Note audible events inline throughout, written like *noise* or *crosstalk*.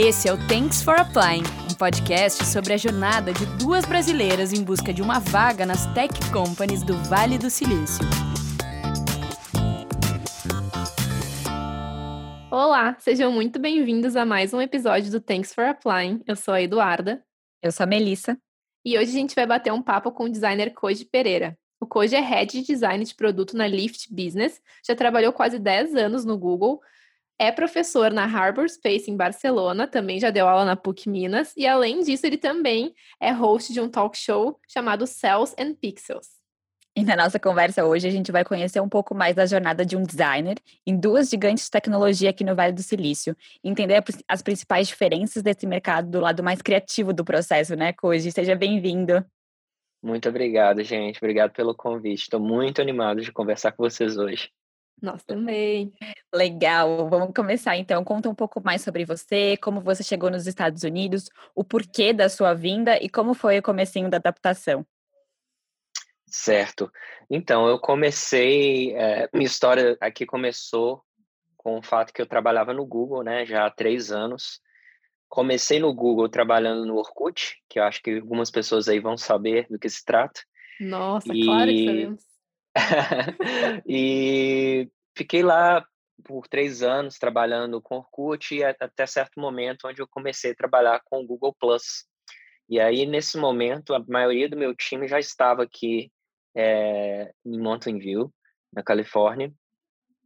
Esse é o Thanks for Applying, um podcast sobre a jornada de duas brasileiras em busca de uma vaga nas tech companies do Vale do Silício. Olá, sejam muito bem-vindos a mais um episódio do Thanks for Applying. Eu sou a Eduarda. Eu sou a Melissa. E hoje a gente vai bater um papo com o designer Koji Pereira. O Koji é head de design de produto na Lyft Business, já trabalhou quase 10 anos no Google, é professor na Harbor Space em Barcelona, também já deu aula na PUC Minas, e além disso, ele também é host de um talk show chamado Cells and Pixels. E na nossa conversa hoje a gente vai conhecer um pouco mais da jornada de um designer em duas gigantes de tecnologia aqui no Vale do Silício, entender as principais diferenças desse mercado do lado mais criativo do processo, né, Koji? Seja bem-vindo. Muito obrigado, gente. Obrigado pelo convite. Estou muito animado de conversar com vocês hoje. Nós também. Legal. Vamos começar então. Conta um pouco mais sobre você, como você chegou nos Estados Unidos, o porquê da sua vinda e como foi o comecinho da adaptação. Certo. Então, eu comecei, é, minha história aqui começou com o fato que eu trabalhava no Google, né, já há três anos. Comecei no Google trabalhando no Orkut, que eu acho que algumas pessoas aí vão saber do que se trata. Nossa, e... claro que sabemos. *laughs* e fiquei lá por três anos trabalhando com Orkut e até certo momento onde eu comecei a trabalhar com o Google Plus. E aí, nesse momento, a maioria do meu time já estava aqui é, em Mountain View, na Califórnia,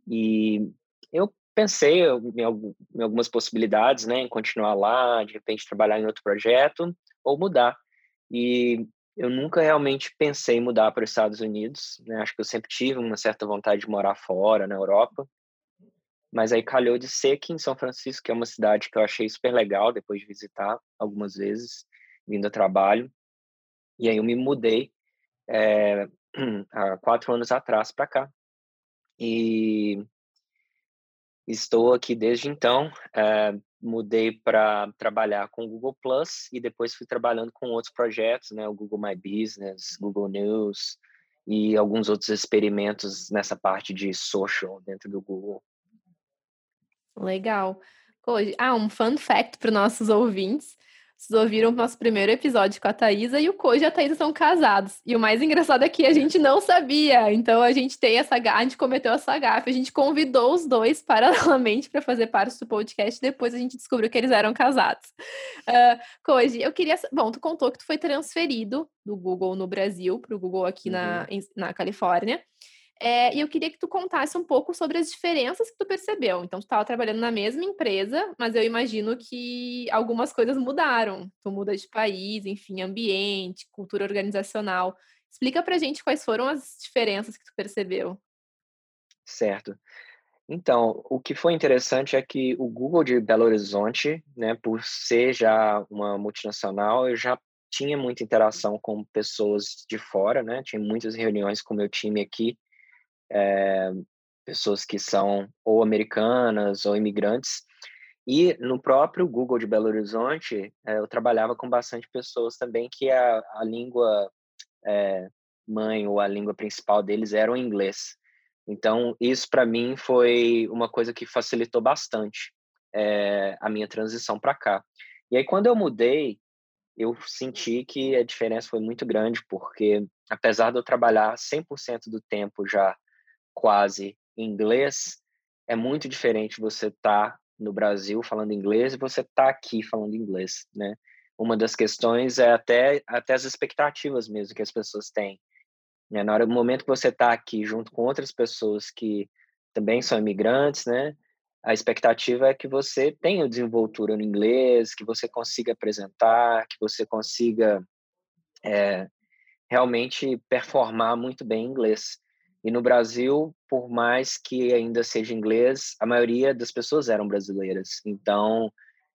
e eu pensei em, algumas possibilidades, né, em continuar lá, de repente trabalhar em outro projeto ou mudar. E eu nunca realmente pensei em mudar para os Estados Unidos, né? Acho que eu sempre tive uma certa vontade de morar fora, na Europa. Mas aí calhou de ser aqui em São Francisco, que é uma cidade que eu achei super legal depois de visitar algumas vezes, vindo a trabalho. E aí eu me mudei é, *clears throat* há quatro anos atrás para cá. E estou aqui desde então. É, mudei para trabalhar com o Google Plus e depois fui trabalhando com outros projetos, né, o Google My Business, Google News e alguns outros experimentos nessa parte de social dentro do Google. Legal. Ah, um fun fact para os nossos ouvintes. Vocês ouviram o nosso primeiro episódio com a Thaisa e o Koji e a Thaisa são casados. E o mais engraçado é que a gente não sabia. Então a gente tem essa a gente cometeu essa gafe. A gente convidou os dois paralelamente para fazer parte do podcast. Depois a gente descobriu que eles eram casados. Uh, Koji, eu queria. Bom, tu contou que tu foi transferido do Google no Brasil para o Google aqui uhum. na, na Califórnia. É, e eu queria que tu contasse um pouco sobre as diferenças que tu percebeu. Então, tu estava trabalhando na mesma empresa, mas eu imagino que algumas coisas mudaram. Tu muda de país, enfim, ambiente, cultura organizacional. Explica pra gente quais foram as diferenças que tu percebeu. Certo. Então, o que foi interessante é que o Google de Belo Horizonte, né, por ser já uma multinacional, eu já tinha muita interação com pessoas de fora, né? Tinha muitas reuniões com meu time aqui é, pessoas que são ou americanas ou imigrantes. E no próprio Google de Belo Horizonte, é, eu trabalhava com bastante pessoas também que a, a língua é, mãe ou a língua principal deles era o inglês. Então, isso para mim foi uma coisa que facilitou bastante é, a minha transição para cá. E aí, quando eu mudei, eu senti que a diferença foi muito grande, porque apesar de eu trabalhar 100% do tempo já quase inglês, é muito diferente você estar tá no Brasil falando inglês e você estar tá aqui falando inglês, né? Uma das questões é até, até as expectativas mesmo que as pessoas têm. Né? Na hora do momento que você está aqui junto com outras pessoas que também são imigrantes, né? A expectativa é que você tenha desenvoltura no inglês, que você consiga apresentar, que você consiga é, realmente performar muito bem em inglês. E no Brasil, por mais que ainda seja inglês, a maioria das pessoas eram brasileiras. Então,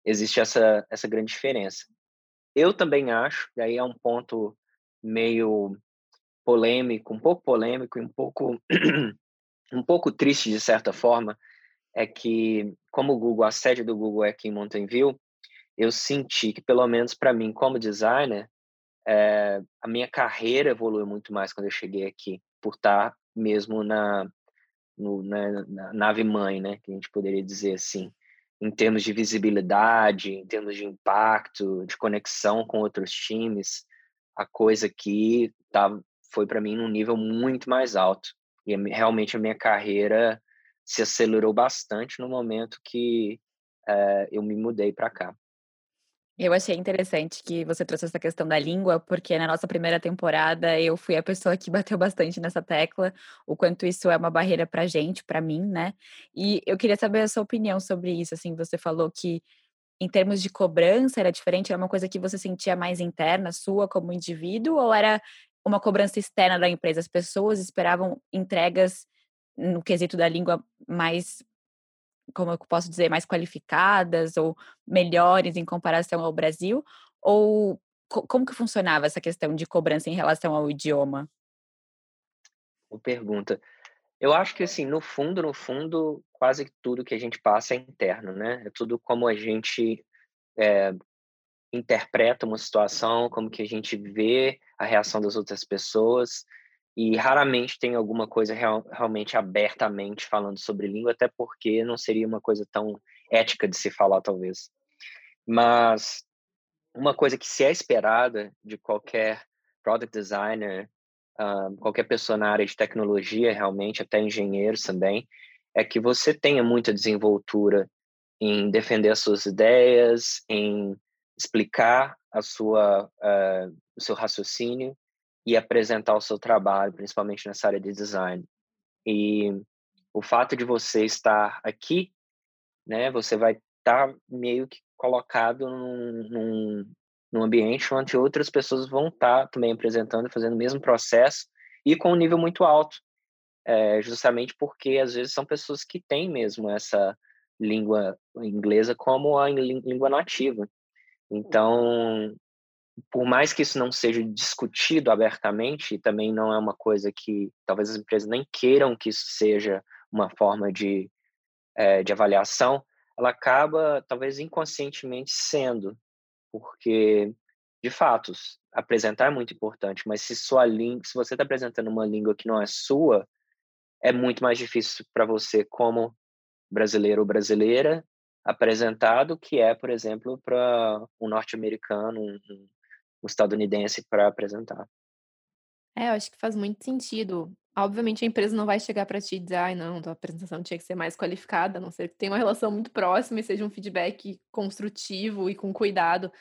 existe essa, essa grande diferença. Eu também acho, e aí é um ponto meio polêmico, um pouco polêmico e um pouco, *clears throat* um pouco triste de certa forma, é que, como o Google, a sede do Google é aqui em Mountain View, eu senti que, pelo menos para mim, como designer, é, a minha carreira evoluiu muito mais quando eu cheguei aqui, por estar mesmo na, no, na, na nave mãe, né, que a gente poderia dizer assim. em termos de visibilidade, em termos de impacto, de conexão com outros times, a coisa aqui tá, foi para mim num nível muito mais alto. E realmente a minha carreira se acelerou bastante no momento que é, eu me mudei para cá. Eu achei interessante que você trouxe essa questão da língua, porque na nossa primeira temporada eu fui a pessoa que *laughs* bateu bastante nessa tecla, o quanto isso é uma barreira para gente, para mim, né? E eu queria saber a sua opinião sobre isso. Assim, você falou que em termos de cobrança era diferente, era uma coisa que você sentia mais interna, sua como indivíduo, ou era uma cobrança externa da empresa? As pessoas esperavam entregas no quesito da língua mais como eu posso dizer, mais qualificadas ou melhores em comparação ao Brasil? Ou como que funcionava essa questão de cobrança em relação ao idioma? Boa pergunta. Eu acho que, assim, no fundo, no fundo, quase tudo que a gente passa é interno, né? É tudo como a gente é, interpreta uma situação, como que a gente vê a reação das outras pessoas e raramente tem alguma coisa real, realmente abertamente falando sobre língua, até porque não seria uma coisa tão ética de se falar, talvez. Mas uma coisa que se é esperada de qualquer product designer, uh, qualquer pessoa na área de tecnologia, realmente, até engenheiros também, é que você tenha muita desenvoltura em defender as suas ideias, em explicar a sua, uh, o seu raciocínio e apresentar o seu trabalho, principalmente nessa área de design. E o fato de você estar aqui, né, você vai estar meio que colocado num, num, num ambiente onde outras pessoas vão estar também apresentando, fazendo o mesmo processo e com um nível muito alto, é, justamente porque às vezes são pessoas que têm mesmo essa língua inglesa como a língua nativa. Então, por mais que isso não seja discutido abertamente, também não é uma coisa que talvez as empresas nem queiram que isso seja uma forma de, é, de avaliação, ela acaba talvez inconscientemente sendo, porque de fato apresentar é muito importante, mas se sua língua, se você está apresentando uma língua que não é sua, é muito mais difícil para você como brasileiro ou brasileira apresentado que é, por exemplo, para um norte-americano, um, um estadunidense para apresentar. É, eu acho que faz muito sentido. Obviamente a empresa não vai chegar para ti e dizer, ai, não, tua apresentação tinha que ser mais qualificada, a não ser que tenha uma relação muito próxima e seja um feedback construtivo e com cuidado.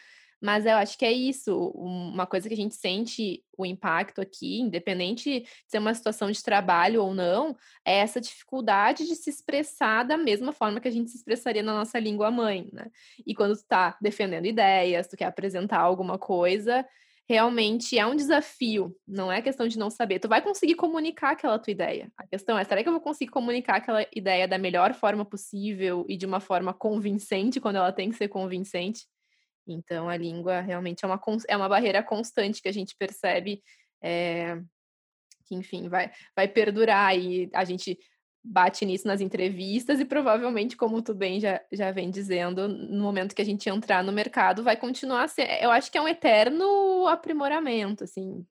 Mas eu acho que é isso, uma coisa que a gente sente o impacto aqui, independente de ser uma situação de trabalho ou não, é essa dificuldade de se expressar da mesma forma que a gente se expressaria na nossa língua mãe, né? E quando tu tá defendendo ideias, tu quer apresentar alguma coisa, realmente é um desafio, não é questão de não saber. Tu vai conseguir comunicar aquela tua ideia. A questão é, será que eu vou conseguir comunicar aquela ideia da melhor forma possível e de uma forma convincente quando ela tem que ser convincente? Então, a língua realmente é uma, é uma barreira constante que a gente percebe é, que, enfim, vai, vai perdurar e a gente bate nisso nas entrevistas e provavelmente, como tu bem já, já vem dizendo, no momento que a gente entrar no mercado, vai continuar a ser. Eu acho que é um eterno aprimoramento, assim.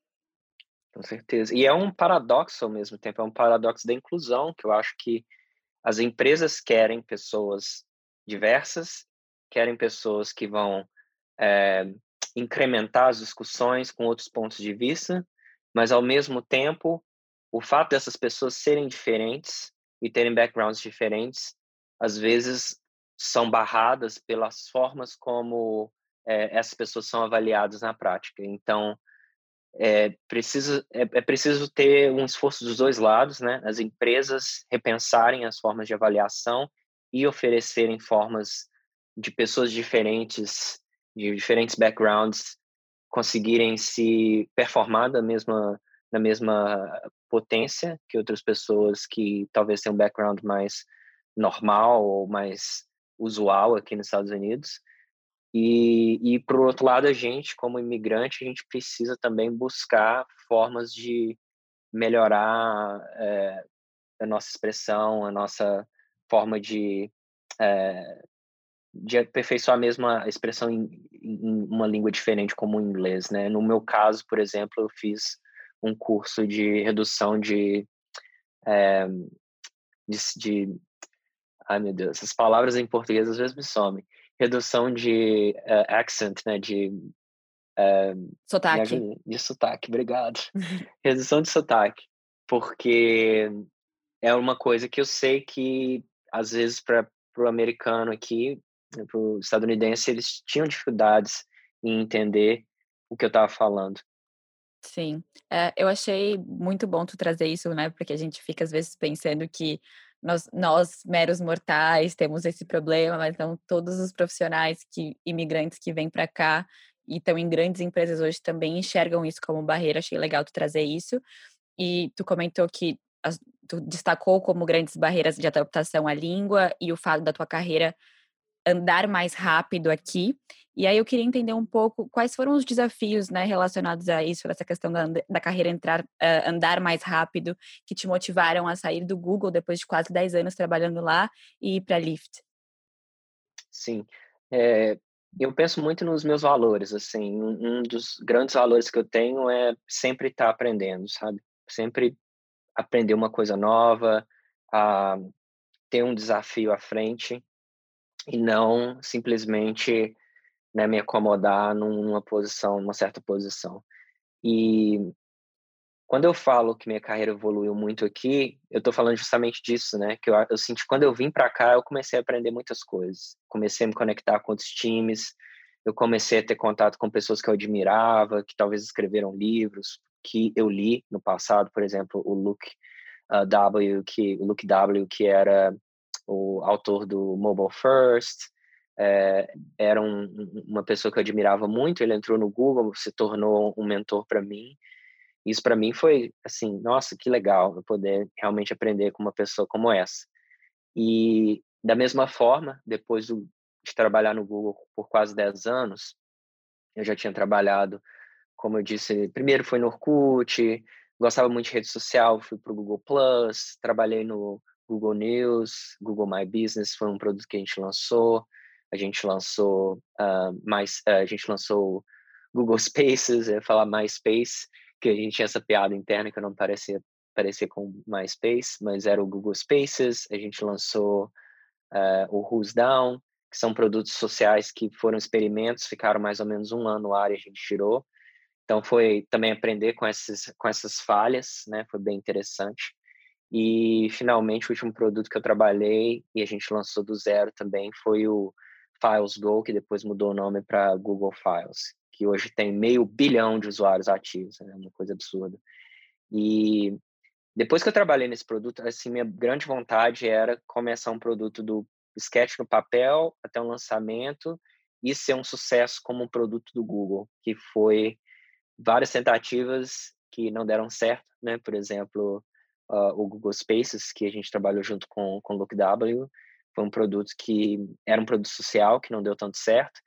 Com certeza. E é um paradoxo ao mesmo tempo, é um paradoxo da inclusão, que eu acho que as empresas querem pessoas diversas, querem pessoas que vão é, incrementar as discussões com outros pontos de vista, mas ao mesmo tempo, o fato dessas pessoas serem diferentes e terem backgrounds diferentes, às vezes são barradas pelas formas como é, essas pessoas são avaliadas na prática. Então, é preciso, é, é, preciso ter um esforço dos dois lados, né? As empresas repensarem as formas de avaliação e oferecerem formas de pessoas diferentes de diferentes backgrounds conseguirem se performar da mesma na mesma potência que outras pessoas que talvez tenham um background mais normal ou mais usual aqui nos Estados Unidos. E, e por outro lado, a gente, como imigrante, a gente precisa também buscar formas de melhorar é, a nossa expressão, a nossa forma de é, de aperfeiçoar a mesma expressão em, em, uma língua diferente como o inglês, né? No meu caso, por exemplo, eu fiz um curso de redução de, é, de, de ai meu Deus, essas palavras em português às vezes me somem. Redução de uh, accent, né, de uh, sotaque. De sotaque, obrigado. *laughs* Redução de sotaque, porque é uma coisa que eu sei que às vezes para o americano aqui, para o estadunidense, eles tinham dificuldades em entender o que eu estava falando. Sim, é, eu achei muito bom tu trazer isso, né? Porque a gente fica às vezes pensando que nós, nós, meros mortais, temos esse problema, mas não todos os profissionais que imigrantes que vêm para cá e estão em grandes empresas hoje também enxergam isso como barreira. Achei legal tu trazer isso. E tu comentou que as, tu destacou como grandes barreiras de adaptação à língua e o fato da tua carreira andar mais rápido aqui. E aí eu queria entender um pouco quais foram os desafios né, relacionados a isso, essa questão da, da carreira entrar, uh, andar mais rápido, que te motivaram a sair do Google depois de quase 10 anos trabalhando lá e ir para a Lyft. Sim, é, eu penso muito nos meus valores, assim, um dos grandes valores que eu tenho é sempre estar tá aprendendo, sabe? Sempre aprender uma coisa nova, a ter um desafio à frente e não simplesmente né, me acomodar numa posição, numa certa posição. E quando eu falo que minha carreira evoluiu muito aqui, eu estou falando justamente disso, né? Que eu, eu senti quando eu vim para cá, eu comecei a aprender muitas coisas. Comecei a me conectar com outros times, eu comecei a ter contato com pessoas que eu admirava, que talvez escreveram livros que eu li no passado, por exemplo, o Luke uh, W, que o Luke W, que era o autor do Mobile First, é, era um, uma pessoa que eu admirava muito. Ele entrou no Google, se tornou um mentor para mim. Isso para mim foi assim, nossa, que legal eu poder realmente aprender com uma pessoa como essa. E da mesma forma, depois do, de trabalhar no Google por quase 10 anos, eu já tinha trabalhado, como eu disse, primeiro foi no Orkut, gostava muito de rede social, fui para o Google Plus, trabalhei no Google News, Google My Business foi um produto que a gente lançou. A gente lançou uh, mais, uh, a gente lançou Google *laughs* Spaces, eu ia falar MySpace, que a gente tinha essa piada interna que não parecia parecer com MySpace, mas era o Google Spaces. A gente lançou uh, o Who's Down, que são produtos sociais que foram experimentos, ficaram mais ou menos um ano no ar e a gente tirou. Então foi também aprender com essas com essas falhas, né? Foi bem interessante. E finalmente o último produto que eu trabalhei e a gente lançou do zero também foi o Files Go, que depois mudou o nome para Google Files, que hoje tem meio bilhão de usuários ativos, é né? uma coisa absurda. E depois que eu trabalhei nesse produto, assim, minha grande vontade era começar um produto do sketch no papel até o um lançamento e ser um sucesso como um produto do Google, que foi várias tentativas que não deram certo, né? Por exemplo, uh, o Google Spaces, que a gente trabalhou junto com, com o LookW, foi um produto que era um produto social que não deu tanto certo,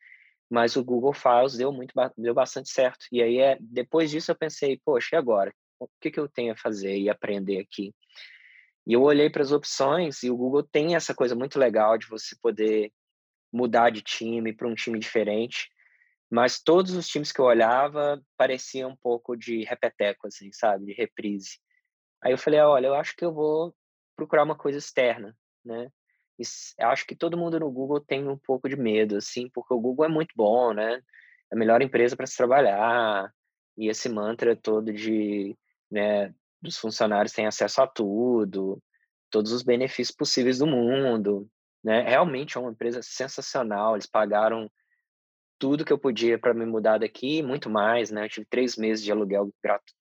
mas o Google Files deu muito deu bastante certo. E aí é depois disso eu pensei, poxa, e agora? O que que eu tenho a fazer e aprender aqui? E eu olhei para as opções e o Google tem essa coisa muito legal de você poder mudar de time para um time diferente. Mas todos os times que eu olhava pareciam um pouco de repeteco, assim, sabe? De reprise. Aí eu falei, olha, eu acho que eu vou procurar uma coisa externa, né? E acho que todo mundo no Google tem um pouco de medo, assim, porque o Google é muito bom, né? É a melhor empresa para se trabalhar. E esse mantra todo de, né, dos funcionários têm acesso a tudo, todos os benefícios possíveis do mundo, né? Realmente é uma empresa sensacional. Eles pagaram tudo que eu podia para me mudar daqui, muito mais, né? Eu tive três meses de aluguel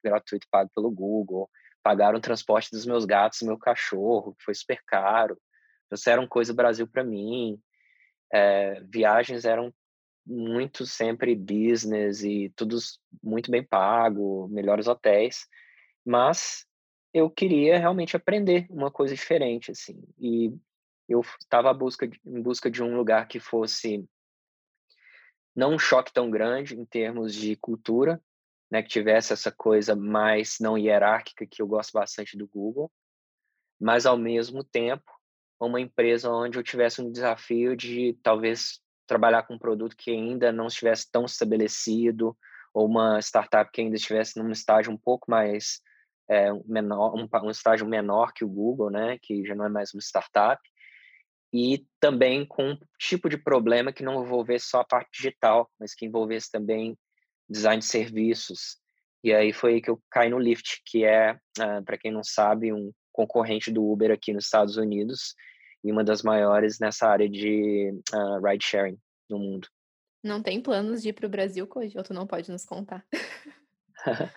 gratuito pago pelo Google pagaram o transporte dos meus gatos meu cachorro, que foi super caro. Trouxeram coisa Brasil para mim. É, viagens eram muito sempre business e tudo muito bem pago, melhores hotéis. Mas eu queria realmente aprender uma coisa diferente, assim. E eu estava em busca de um lugar que fosse não um choque tão grande em termos de cultura, né, que tivesse essa coisa mais não hierárquica que eu gosto bastante do Google, mas ao mesmo tempo uma empresa onde eu tivesse um desafio de talvez trabalhar com um produto que ainda não estivesse tão estabelecido ou uma startup que ainda estivesse num estágio um pouco mais é, menor, um, um estágio menor que o Google, né, que já não é mais uma startup. e também com um tipo de problema que não envolvesse só a parte digital, mas que envolvesse também design de serviços. E aí foi aí que eu caí no Lyft, que é, uh, para quem não sabe, um concorrente do Uber aqui nos Estados Unidos e uma das maiores nessa área de uh, ride sharing no mundo. Não tem planos de ir para o Brasil, hoje, ou tu não pode nos contar? *laughs*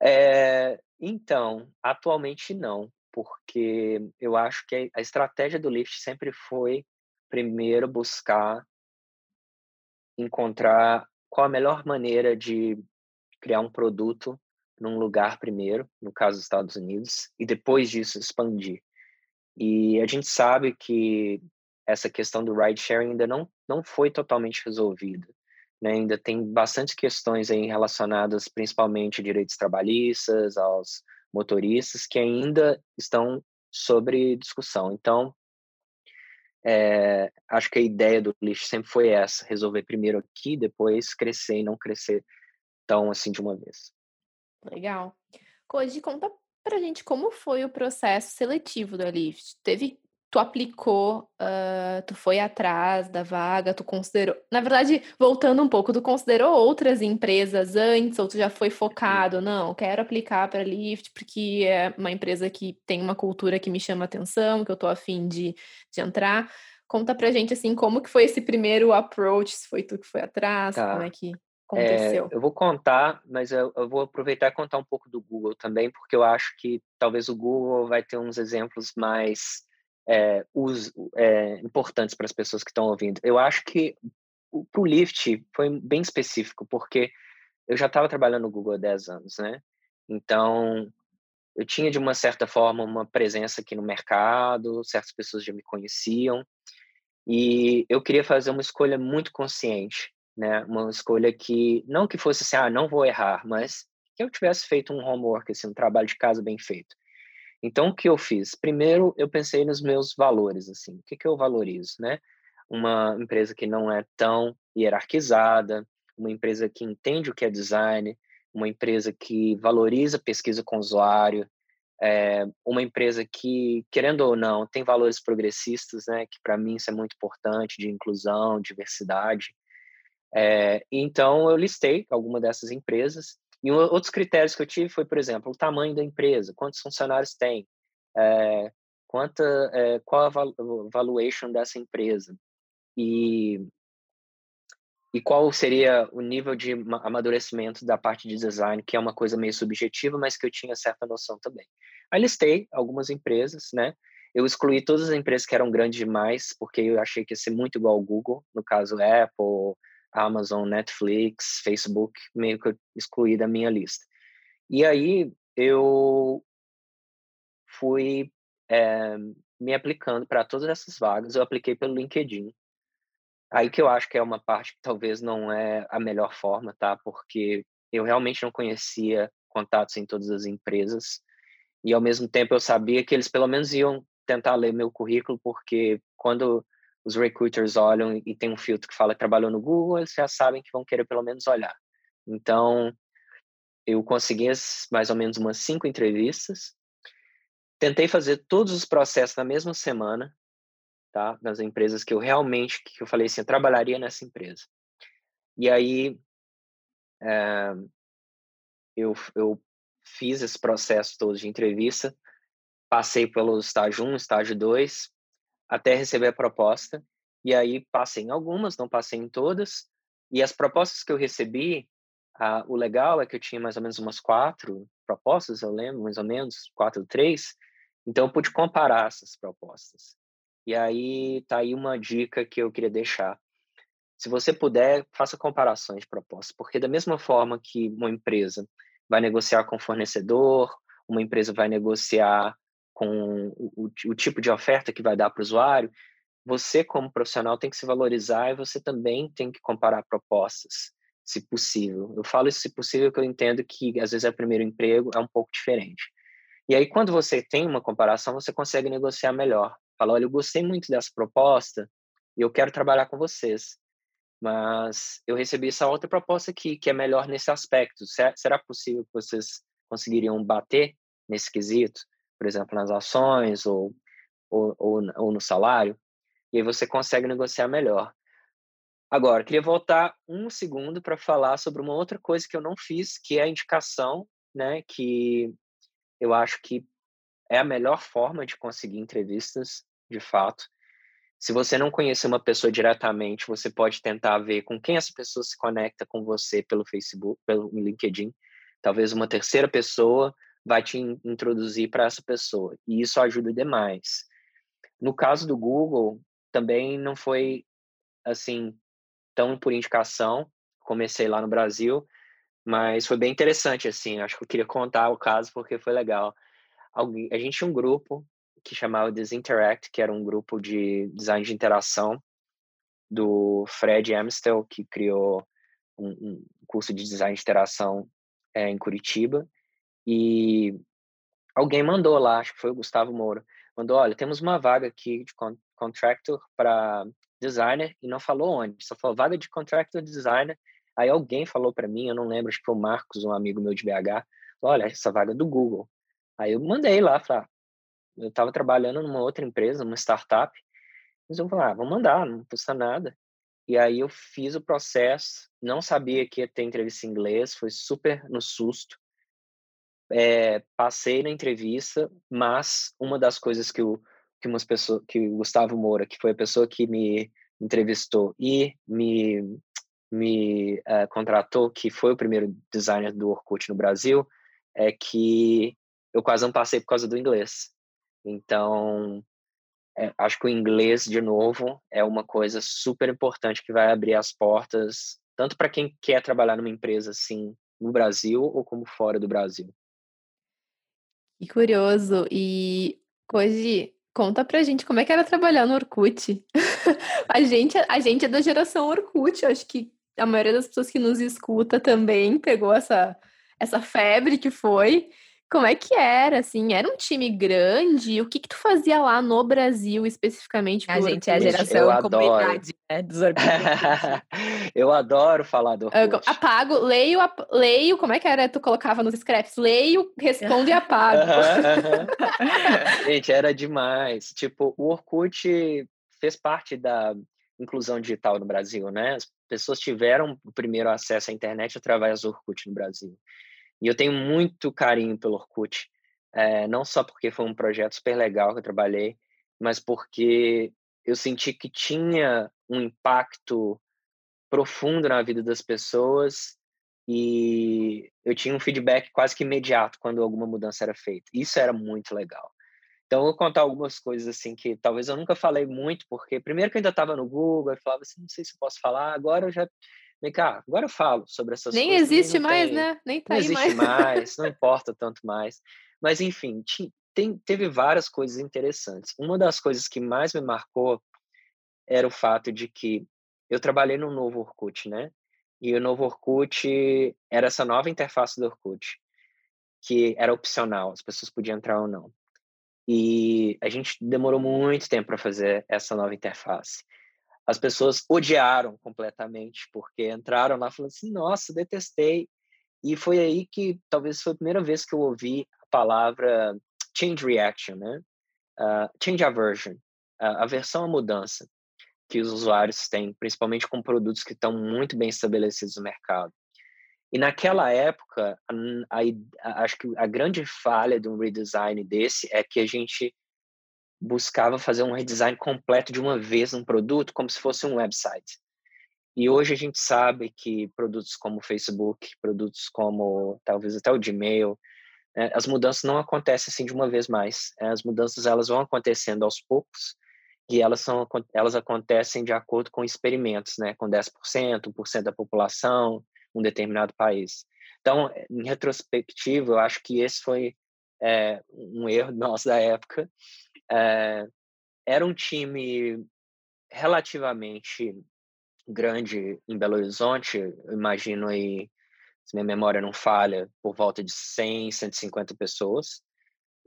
é, então, atualmente não, porque eu acho que a estratégia do Lyft sempre foi primeiro buscar encontrar qual a melhor maneira de criar um produto num lugar primeiro, no caso dos Estados Unidos, e depois disso expandir. E a gente sabe que essa questão do ride sharing ainda não, não foi totalmente resolvida. Né? Ainda tem bastante questões aí relacionadas principalmente a direitos trabalhistas, aos motoristas, que ainda estão sobre discussão. Então, é, acho que a ideia do lixo sempre foi essa: resolver primeiro aqui, depois crescer e não crescer tão assim de uma vez. Legal. Koji, conta pra gente como foi o processo seletivo do Alift. Teve tu aplicou, uh, tu foi atrás da vaga, tu considerou. Na verdade, voltando um pouco, tu considerou outras empresas antes, ou tu já foi focado? Não, quero aplicar para Lyft, porque é uma empresa que tem uma cultura que me chama atenção, que eu tô afim de, de entrar. Conta pra gente assim, como que foi esse primeiro approach, se foi tu que foi atrás, tá. como é que aconteceu? É, eu vou contar, mas eu, eu, vou aproveitar e contar um pouco do Google também, porque eu acho que talvez o Google vai ter uns exemplos mais é, os, é, importantes para as pessoas que estão ouvindo. Eu acho que para o Lyft foi bem específico, porque eu já estava trabalhando no Google há 10 anos, né? Então, eu tinha, de uma certa forma, uma presença aqui no mercado, certas pessoas já me conheciam, e eu queria fazer uma escolha muito consciente, né? Uma escolha que, não que fosse assim, ah, não vou errar, mas que eu tivesse feito um homework, assim, um trabalho de casa bem feito. Então, o que eu fiz? Primeiro, eu pensei nos meus valores, assim, o que, que eu valorizo, né? Uma empresa que não é tão hierarquizada, uma empresa que entende o que é design, uma empresa que valoriza pesquisa com o usuário, é, uma empresa que, querendo ou não, tem valores progressistas, né? Que para mim isso é muito importante, de inclusão, diversidade. É, então, eu listei alguma dessas empresas e outros critérios que eu tive foi, por exemplo, o tamanho da empresa, quantos funcionários tem, é, quanta, é, qual a valuation dessa empresa e, e qual seria o nível de amadurecimento da parte de design, que é uma coisa meio subjetiva, mas que eu tinha certa noção também. Aí listei algumas empresas, né? Eu excluí todas as empresas que eram grandes demais, porque eu achei que ia ser muito igual ao Google, no caso Apple, Amazon, Netflix, Facebook, meio que excluí da minha lista. E aí eu fui é, me aplicando para todas essas vagas. Eu apliquei pelo LinkedIn. Aí que eu acho que é uma parte que talvez não é a melhor forma, tá? Porque eu realmente não conhecia contatos em todas as empresas e ao mesmo tempo eu sabia que eles pelo menos iam tentar ler meu currículo, porque quando os recruiters olham e tem um filtro que fala que trabalhou no Google, eles já sabem que vão querer pelo menos olhar. Então, eu consegui mais ou menos umas cinco entrevistas. Tentei fazer todos os processos na mesma semana, tá? Nas empresas que eu realmente, que eu falei assim, eu trabalharia nessa empresa. E aí, é, eu, eu fiz esse processo todo de entrevista, passei pelo estágio 1, estágio 2, até receber a proposta. E aí passei em algumas, não passei em todas. E as propostas que eu recebi, ah, o legal é que eu tinha mais ou menos umas quatro propostas, eu lembro, mais ou menos, quatro, três. Então eu pude comparar essas propostas. E aí tá aí uma dica que eu queria deixar. Se você puder, faça comparações de propostas, porque da mesma forma que uma empresa vai negociar com o fornecedor, uma empresa vai negociar com o, o, tipo de oferta que vai dar para o usuário, você, como profissional, tem que se valorizar e você também tem que comparar propostas, se possível. Eu falo isso se possível porque eu entendo que, às vezes, é o primeiro emprego, é um pouco diferente. E aí, quando você tem uma comparação, você consegue negociar melhor. Fala, olha, eu gostei muito dessa proposta e eu quero trabalhar com vocês. Mas eu recebi essa outra proposta aqui, que é melhor nesse aspecto. Será possível que vocês conseguiriam bater nesse quesito? Por exemplo, nas ações ou, ou, ou, ou no salário. e aí você consegue negociar melhor. Agora, queria voltar um segundo para falar sobre uma outra coisa que eu não fiz, que é a indicação, né? Que eu acho que é a melhor forma de conseguir entrevistas, de fato. Se você não conhecer uma pessoa diretamente, você pode tentar ver com quem essa pessoa se conecta com você pelo Facebook, pelo LinkedIn. Talvez uma terceira pessoa vai te introduzir para essa pessoa. E isso ajuda demais. No caso do Google, também não foi assim tão por indicação. Comecei lá no Brasil, mas foi bem interessante assim. Acho que eu queria contar o caso porque foi legal. Alguém, a gente tinha um grupo que chamava Desinteract, que era um grupo de design de interação do Fred Amstel, que criou um, um curso de design de interação é, em Curitiba. E alguém mandou lá, acho que foi o Gustavo Moura, mandou, olha, temos uma vaga aqui de con contractor para designer e não falou onde, só falou vaga de contractor designer. Aí alguém falou para mim, eu não lembro, acho que foi o Marcos, um amigo meu de BH, olha, essa vaga é do Google. Aí eu mandei lá, ah, eu estava trabalhando numa outra empresa, numa startup, mas eu falei, ah, vou mandar, não custa nada. E aí eu fiz o processo, não sabia que ia ter entrevista em inglês, foi super no susto. É, passei na entrevista, mas uma das coisas que o que umas pessoas, que o Gustavo Moura, que foi a pessoa que me entrevistou e me me uh, contratou, que foi o primeiro designer do Orkut no Brasil, é que eu quase não passei por causa do inglês. Então, é, acho que o inglês, de novo, é uma coisa super importante que vai abrir as portas, tanto para quem quer trabalhar numa empresa assim, no Brasil ou como fora do Brasil. Que curioso. E, Koji, conta pra gente como é que era trabalhar no Orkut. *laughs* a, gente, a gente é da geração Orkut, acho que a maioria das pessoas que nos escuta também pegou essa, essa febre que foi. Como é que era, assim? Era um time grande? O que que tu fazia lá no Brasil, especificamente? A gente é a geração eu comunidade, né? Dos *laughs* eu adoro falar do Orkut. Apago, leio, ap leio, como é que era? Tu colocava nos scraps? Leio, respondo e *laughs* apago. *laughs* gente, era demais. Tipo, o Orkut fez parte da inclusão digital no Brasil, né? As pessoas tiveram o primeiro acesso à internet através do Orkut no Brasil. E eu tenho muito carinho pelo Orkut, é, não só porque foi um projeto super legal que eu trabalhei, mas porque eu senti que tinha um impacto profundo na vida das pessoas e eu tinha um feedback quase que imediato quando alguma mudança era feita. Isso era muito legal. Então, eu vou contar algumas coisas assim que talvez eu nunca falei muito, porque primeiro que eu ainda estava no Google, eu falava assim, não sei se posso falar, agora eu já Vem cá, agora eu falo sobre essas nem coisas. Existe nem mais, tem, né? Nem tá não existe mais, mais não *laughs* importa tanto mais. Mas, enfim, tem, teve várias coisas interessantes. Uma das coisas que mais me marcou era o fato de que eu trabalhei no novo Orkut, né? E o novo Orkut era essa nova interface do Orkut, que era opcional, as pessoas podiam entrar ou não. E a gente demorou muito tempo para fazer essa nova interface as pessoas odiaram completamente, porque entraram lá falando assim, nossa, detestei. E foi aí que talvez foi a primeira vez que eu ouvi a palavra change reaction, né? Uh, change aversion, uh, aversão à mudança que os usuários têm, principalmente com produtos que estão muito bem estabelecidos no mercado. E naquela época, a, a, acho que a grande falha de um redesign desse é que a gente buscava fazer um redesign completo de uma vez num produto, como se fosse um website. E hoje a gente sabe que produtos como o Facebook, produtos como talvez até o Gmail, né, as mudanças não acontecem assim de uma vez mais. Né, as mudanças elas vão acontecendo aos poucos e elas são elas acontecem de acordo com experimentos, né, com 10%, 1% da população, um determinado país. Então, em retrospectiva, eu acho que esse foi é, um erro *laughs* nosso da época é, era um time relativamente grande em Belo Horizonte, imagino aí, se minha memória não falha, por volta de 100, 150 pessoas.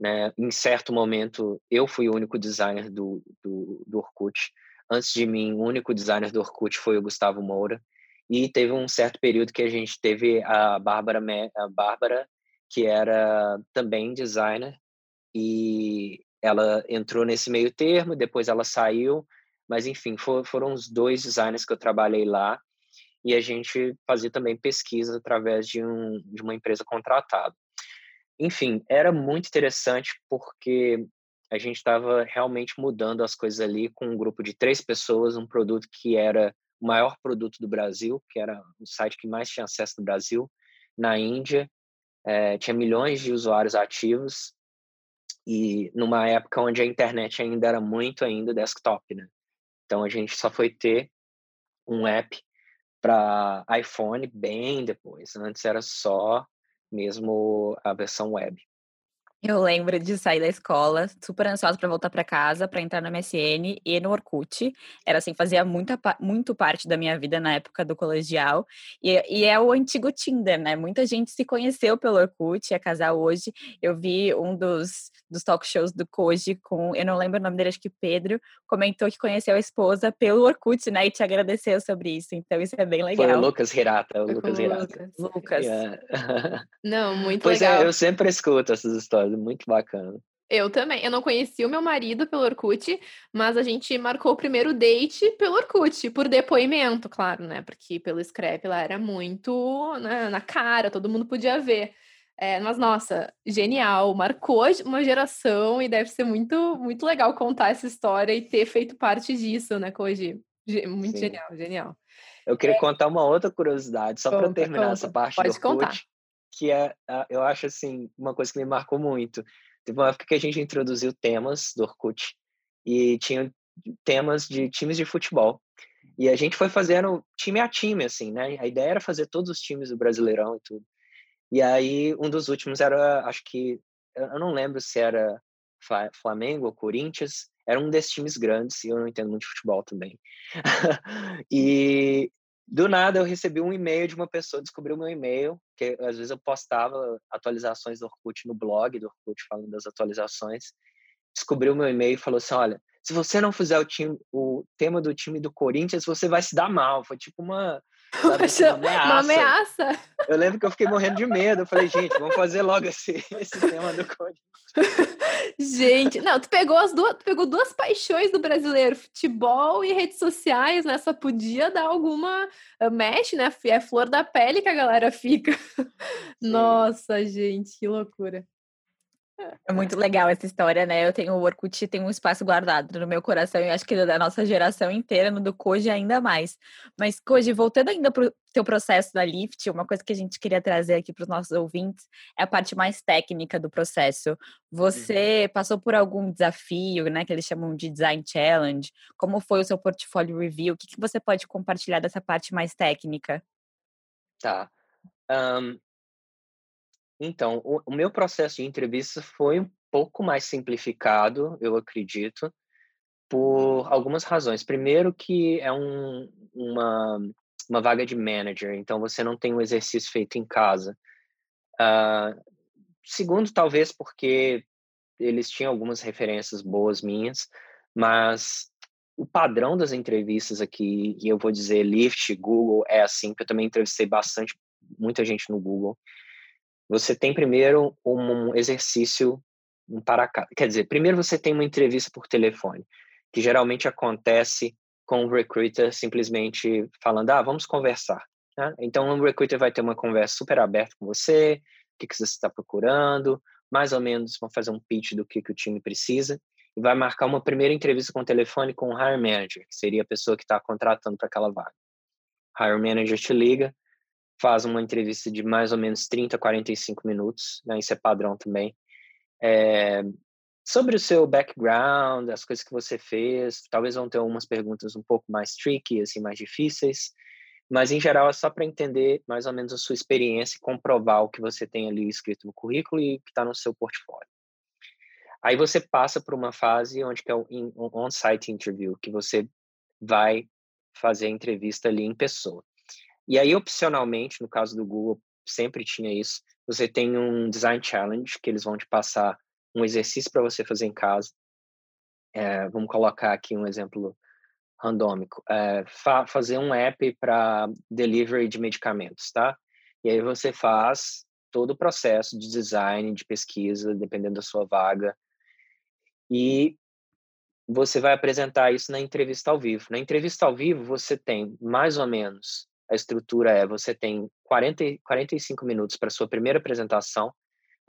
Né? Em certo momento, eu fui o único designer do, do, do Orkut. Antes de mim, o único designer do Orkut foi o Gustavo Moura. E teve um certo período que a gente teve a Bárbara, a Bárbara que era também designer, e ela entrou nesse meio termo, depois ela saiu, Mas, enfim, for, foram os dois designers que eu trabalhei lá e a gente fazia também pesquisa através de, um, de uma empresa contratada. Enfim, era muito interessante porque a gente estava realmente mudando as coisas ali com um grupo de três pessoas, um produto que era o maior produto do Brasil, que era o site que mais tinha acesso no Brasil, na Índia, é, tinha milhões de usuários ativos e numa época onde a internet ainda era muito ainda desktop, né? Então a gente só foi ter um app para iPhone bem depois. Antes era só mesmo a versão web. Eu lembro de sair da escola, super ansiosa para voltar para casa, para entrar no MSN e no Orkut. Era assim, fazia muita, muito parte da minha vida na época do colegial. E, e, é o antigo Tinder, né? Muita gente se conheceu pelo Orkut, é casar hoje. Eu vi um dos, dos talk shows do Koji com, eu não lembro o nome dele, acho que Pedro, comentou que conheceu a esposa pelo Orkut, né? E te agradeceu sobre isso. Então isso é bem legal. Foi o Lucas Hirata, o Lucas Hirata. Lucas. Lucas. Yeah. *laughs* Não, muito pois legal. Pois é, eu sempre escuto essas histórias muito bacana. Eu também. Eu não conheci o meu marido pelo Orkut, mas a gente marcou o primeiro date pelo Orkut, por depoimento, claro, né? Porque pelo Scrap lá era muito né, na cara, todo mundo podia ver. É, mas, nossa, genial, marcou uma geração e deve ser muito, muito legal contar essa história e ter feito parte disso, né, Koji? Muito Sim. genial, genial. Eu queria é... contar uma outra curiosidade, só para terminar conta. essa parte Pode do Orkut. Contar que é, eu acho assim, uma coisa que me marcou muito. Teve uma época que a gente introduziu temas do Orkut e tinha temas de times de futebol. E a gente foi fazendo time a time, assim, né? A ideia era fazer todos os times do Brasileirão e tudo. E aí, um dos últimos era, acho que, eu não lembro se era Flamengo ou Corinthians, era um desses times grandes, e eu não entendo muito de futebol também. *laughs* e do nada eu recebi um e-mail de uma pessoa, descobriu meu e-mail, que às vezes eu postava atualizações do Orkut no blog do Orkut falando das atualizações. Descobriu meu e-mail e falou assim: "Olha, se você não fizer o time, o tema do time do Corinthians, você vai se dar mal". Foi tipo uma *laughs* Sabe, assim, uma, ameaça. uma ameaça. Eu lembro que eu fiquei morrendo de medo. Eu falei, gente, vamos fazer logo esse, esse tema do Corinthians. *laughs* Gente, não, tu pegou as duas, tu pegou duas paixões do brasileiro, futebol e redes sociais, né? Só podia dar alguma uh, mexe, né? É flor da pele que a galera fica. Sim. Nossa, gente, que loucura. É muito legal essa história, né? Eu tenho o Orkut, tem um espaço guardado no meu coração e acho que da nossa geração inteira, no do Koji ainda mais. Mas, Koji, voltando ainda para o teu processo da Lift, uma coisa que a gente queria trazer aqui para os nossos ouvintes é a parte mais técnica do processo. Você uhum. passou por algum desafio, né, que eles chamam de Design Challenge? Como foi o seu portfólio review? O que, que você pode compartilhar dessa parte mais técnica? Tá. Um, então, o, o meu processo de entrevista foi um pouco mais simplificado, eu acredito, por algumas razões. Primeiro, que é um, uma, uma vaga de manager, então você não tem um exercício feito em casa. Uh, segundo, talvez porque eles tinham algumas referências boas minhas, mas o padrão das entrevistas aqui, e eu vou dizer Lyft, Google, é assim, que eu também entrevistei bastante, muita gente no Google, você tem primeiro um exercício um para quer dizer, primeiro você tem uma entrevista por telefone, que geralmente acontece com o recruiter simplesmente falando, ah, vamos conversar. Né? Então, o recruiter vai ter uma conversa super aberta com você, o que, que você está procurando, mais ou menos vão fazer um pitch do que, que o time precisa, e vai marcar uma primeira entrevista com o telefone com o hire manager, que seria a pessoa que está contratando para aquela vaga. O hire manager te liga, faz uma entrevista de mais ou menos 30, 45 minutos, né? isso é padrão também. É, sobre o seu background, as coisas que você fez, talvez vão ter algumas perguntas um pouco mais tricky, assim, mais difíceis, mas em geral é só para entender mais ou menos a sua experiência e comprovar o que você tem ali escrito no currículo e que está no seu portfólio. Aí você passa por uma fase onde que é o on-site interview, que você vai fazer a entrevista ali em pessoa. E aí, opcionalmente, no caso do Google, sempre tinha isso. Você tem um design challenge que eles vão te passar um exercício para você fazer em casa. É, vamos colocar aqui um exemplo randômico. É, fa fazer um app para delivery de medicamentos, tá? E aí você faz todo o processo de design, de pesquisa, dependendo da sua vaga. E você vai apresentar isso na entrevista ao vivo. Na entrevista ao vivo, você tem mais ou menos a estrutura é: você tem 40, 45 minutos para sua primeira apresentação,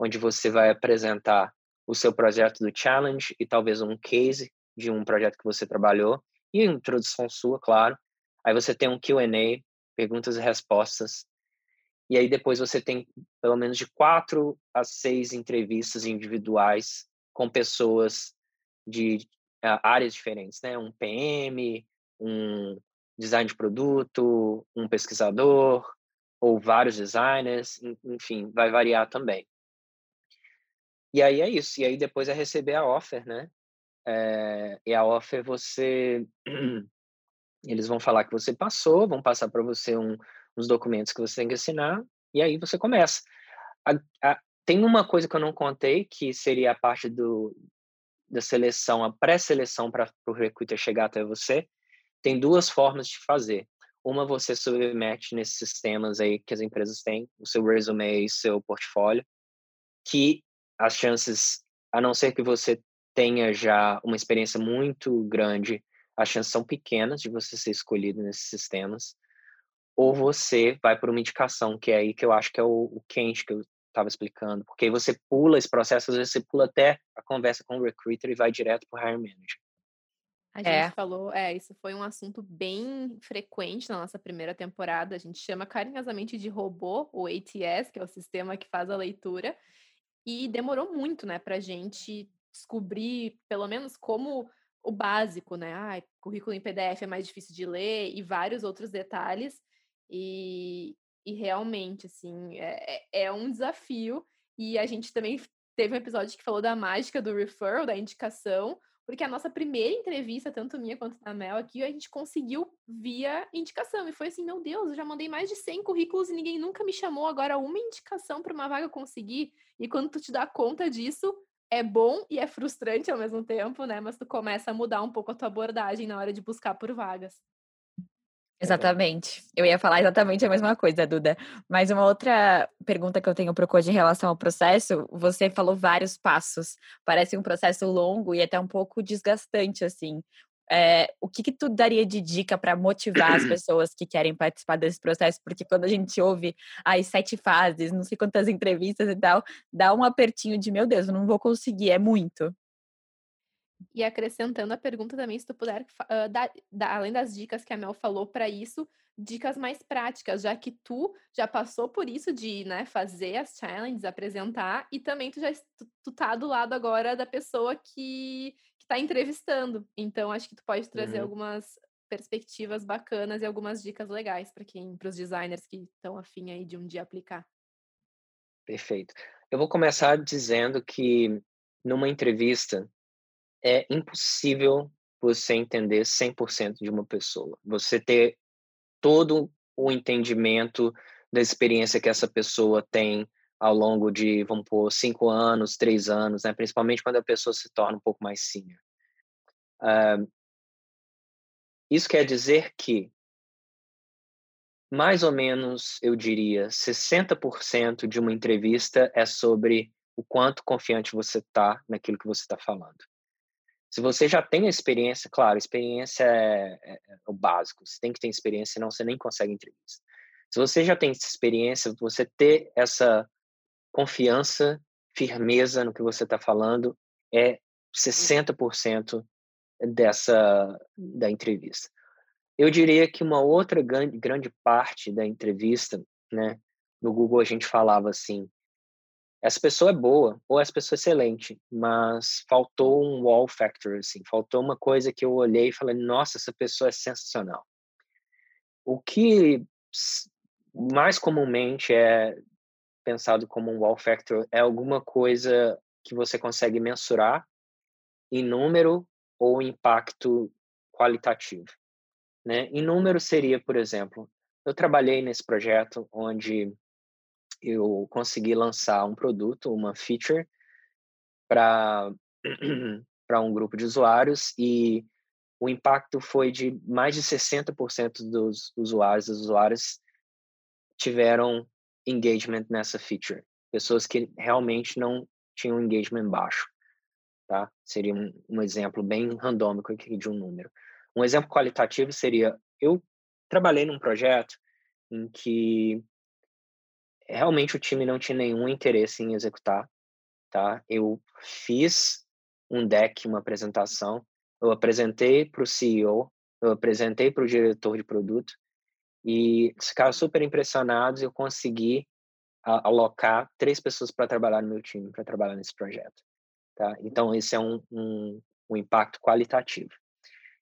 onde você vai apresentar o seu projeto do challenge e talvez um case de um projeto que você trabalhou e a introdução sua, claro. Aí você tem um Q&A, perguntas e respostas. E aí depois você tem pelo menos de quatro a seis entrevistas individuais com pessoas de uh, áreas diferentes, né? Um PM, um design de produto, um pesquisador ou vários designers, enfim, vai variar também. E aí é isso. E aí depois é receber a offer, né? É, e a offer você *clears throat* eles vão falar que você passou, vão passar para você um, uns documentos que você tem que assinar e aí você começa. A, a, tem uma coisa que eu não contei que seria a parte do da seleção, a pré-seleção para o recruiter chegar até você. Tem duas formas de fazer. Uma você submete nesses sistemas aí que as empresas têm, o seu resume e seu portfólio, que as chances, a não ser que você tenha já uma experiência muito grande, as chances são pequenas de você ser escolhido nesses sistemas. Ou você vai por uma indicação, que é aí que eu acho que é o, o quente que eu estava explicando, porque aí você pula esse processo, às vezes você pula até a conversa com o recruiter e vai direto para o hiring manager. A gente é. falou, é, isso foi um assunto bem frequente na nossa primeira temporada. A gente chama carinhosamente de robô, o ATS, que é o sistema que faz a leitura. E demorou muito, né, para a gente descobrir, pelo menos, como o básico, né? Ah, currículo em PDF é mais difícil de ler e vários outros detalhes. E, e realmente, assim, é, é, é um desafio. E a gente também teve um episódio que falou da mágica do referral, da indicação, porque a nossa primeira entrevista, tanto minha quanto da Mel aqui, a gente conseguiu via indicação. E foi assim, meu Deus, eu já mandei mais de 100 currículos e ninguém nunca me chamou. Agora, uma indicação para uma vaga eu consegui. E quando tu te dá conta disso, é bom e é frustrante ao mesmo tempo, né? Mas tu começa a mudar um pouco a tua abordagem na hora de buscar por vagas. Exatamente. Eu ia falar exatamente a mesma coisa, Duda. Mas uma outra pergunta que eu tenho para o Code em relação ao processo, você falou vários passos. Parece um processo longo e até um pouco desgastante, assim. É, o que, que tu daria de dica para motivar as *clears throat* pessoas que querem participar desse processo? Porque quando a gente ouve as sete fases, não sei quantas *laughs* entrevistas e tal, dá um apertinho de meu Deus, eu não vou conseguir, é muito. E acrescentando a pergunta também, se tu puder, uh, dar, dar, além das dicas que a Mel falou para isso, dicas mais práticas, já que tu já passou por isso de né, fazer as challenges, apresentar, e também tu já tu, tu tá do lado agora da pessoa que, que tá entrevistando. Então, acho que tu pode trazer uhum. algumas perspectivas bacanas e algumas dicas legais para quem, para os designers que estão afim aí de um dia aplicar. Perfeito. Eu vou começar dizendo que numa entrevista é impossível você entender 100% de uma pessoa. Você ter todo o entendimento da experiência que essa pessoa tem ao longo de, vamos pôr, cinco anos, três anos, né? principalmente quando a pessoa se torna um pouco mais senior. Uh, isso quer dizer que, mais ou menos, eu diria, 60% de uma entrevista é sobre o quanto confiante você está naquilo que você está falando. Se você já tem a experiência, claro, experiência é, é, é, o básico. Você tem que ter experiência, senão você nem consegue entrevista. Se você já tem essa experiência, você ter essa confiança, firmeza no que você está falando é 60% dessa da entrevista. Eu diria que uma outra grande, grande parte da entrevista, né, no Google a gente falava assim, essa pessoa é boa ou essa pessoa é excelente, mas faltou um wow factor, assim, faltou uma coisa que eu olhei e falei, nossa, essa pessoa é sensacional. O que mais comumente é pensado como um wow factor é alguma coisa que você consegue mensurar em número ou impacto qualitativo. Né? Em número seria, por exemplo, eu trabalhei nesse projeto onde eu consegui lançar um produto, uma feature, para *clears throat* um grupo de usuários e o impacto foi de mais de 60% dos usuários, das usuárias tiveram engagement nessa feature. Pessoas que realmente não tinham engagement baixo. tá? Seria um, um exemplo bem randômico aqui de um número. Um exemplo qualitativo seria: eu trabalhei num projeto em que realmente o time não tinha nenhum interesse em executar, tá? Eu fiz um deck, uma apresentação, eu apresentei para o CEO, eu apresentei para o diretor de produto e ficaram super impressionados eu consegui alocar três pessoas para trabalhar no meu time, para trabalhar nesse projeto. Tá? Então, esse é um, um, um impacto qualitativo.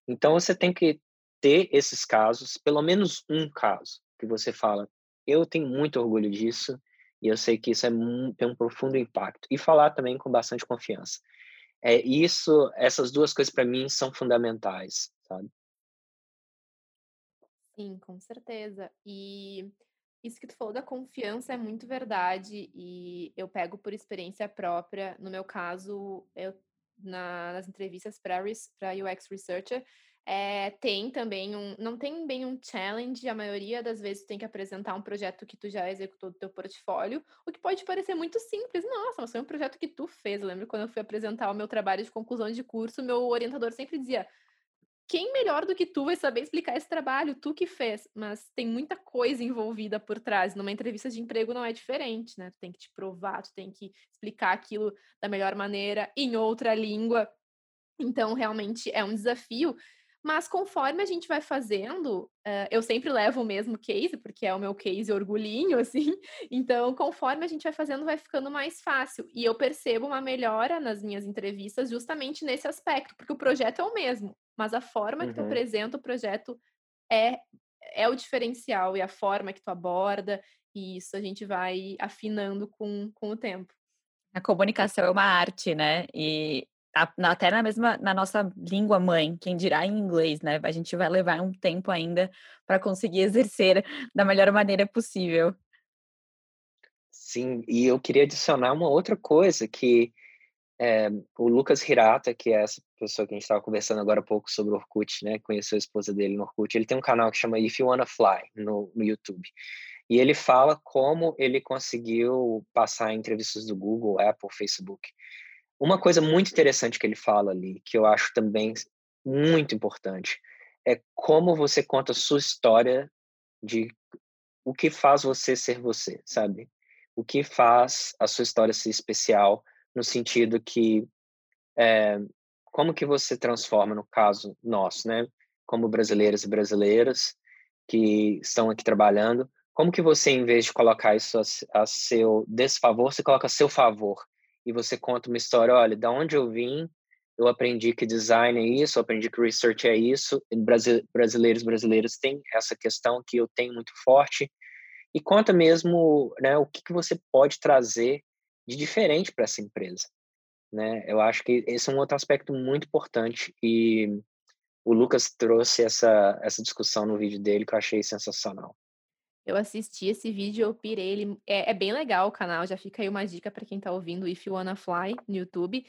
Então, você tem que ter esses casos, pelo menos um caso, que você fala, eu tenho muito orgulho disso e eu sei que isso é um, tem um profundo impacto. E falar também com bastante confiança. É isso, essas duas coisas para mim são fundamentais, sabe? Sim, com certeza. E isso que tu falou da confiança é muito verdade e eu pego por experiência própria. No meu caso, eu na, nas entrevistas para UX Researcher, é, tem também um, não tem bem um challenge, a maioria das vezes tem que apresentar um projeto que tu já executou do teu portfólio, o que pode parecer muito simples. Nossa, mas foi um projeto que tu fez. Eu lembro quando eu fui apresentar o meu trabalho de conclusão de curso, meu orientador sempre dizia: quem melhor do que tu vai saber explicar esse trabalho? Tu que fez. Mas tem muita coisa envolvida por trás. Numa entrevista de emprego não é diferente, né? Tu tem que te provar, tu tem que explicar aquilo da melhor maneira, em outra língua. Então, realmente é um desafio. Mas conforme a gente vai fazendo, uh, eu sempre levo o mesmo case, porque é o meu case orgulhinho, *laughs* assim. Então, conforme a gente vai fazendo, vai ficando mais fácil. E eu percebo uma melhora nas minhas entrevistas justamente nesse aspecto, porque o projeto é o mesmo, mas a forma uhum. que tu apresenta o projeto é, é o diferencial e a forma que tu aborda, e isso a gente vai afinando com, com o tempo. A comunicação é uma arte, né? E até na mesma na nossa língua mãe, quem dirá em inglês, né? A gente vai levar um tempo ainda para conseguir exercer *laughs* da melhor maneira possível. Sim, e eu queria adicionar uma outra coisa que é, o Lucas Hirata, que é essa pessoa que a gente estava conversando agora há pouco sobre o Orkut, né? Conheceu a esposa dele no Orkut. Ele tem um canal que chama If You Wanna Fly no, no YouTube. E ele fala como ele conseguiu passar entrevistas do Google, Apple, Facebook. Uma coisa muito interessante que ele fala ali, que eu acho também muito importante, é como você conta a sua história de o que faz você ser você, sabe? O que faz a sua história ser especial, no sentido que é, como que você transforma, no caso nosso, né? Como brasileiros e brasileiras que estão aqui trabalhando, como que você, em vez de colocar isso a, a seu desfavor, você coloca a seu favor? E você conta uma história, olha, da onde eu vim, eu aprendi que design é isso, eu aprendi que research é isso, brasileiros brasileiros têm essa questão que eu tenho muito forte, e conta mesmo né, o que, que você pode trazer de diferente para essa empresa. Né? Eu acho que esse é um outro aspecto muito importante e o Lucas trouxe essa, essa discussão no vídeo dele que eu achei sensacional. Eu assisti esse vídeo, eu pirei. Ele é, é bem legal o canal, já fica aí uma dica para quem tá ouvindo If You Wanna Fly no YouTube.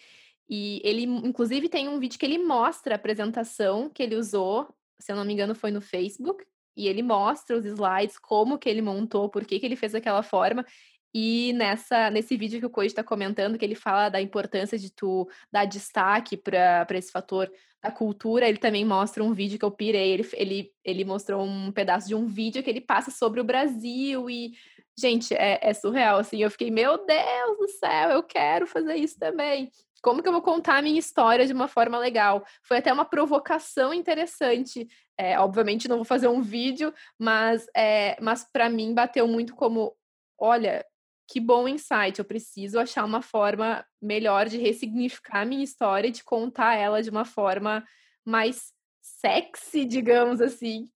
E ele, inclusive, tem um vídeo que ele mostra a apresentação que ele usou, se eu não me engano, foi no Facebook. E ele mostra os slides, como que ele montou, por que, que ele fez daquela forma. E nessa, nesse vídeo que o Koji está comentando, que ele fala da importância de tu dar destaque para esse fator da cultura, ele também mostra um vídeo que eu pirei. Ele, ele, ele mostrou um pedaço de um vídeo que ele passa sobre o Brasil e, gente, é, é surreal, assim. Eu fiquei, meu Deus do céu, eu quero fazer isso também. Como que eu vou contar a minha história de uma forma legal? Foi até uma provocação interessante. É, obviamente não vou fazer um vídeo, mas, é, mas para mim bateu muito como, olha, que bom insight, eu preciso achar uma forma melhor de ressignificar a minha história, de contar ela de uma forma mais sexy, digamos assim,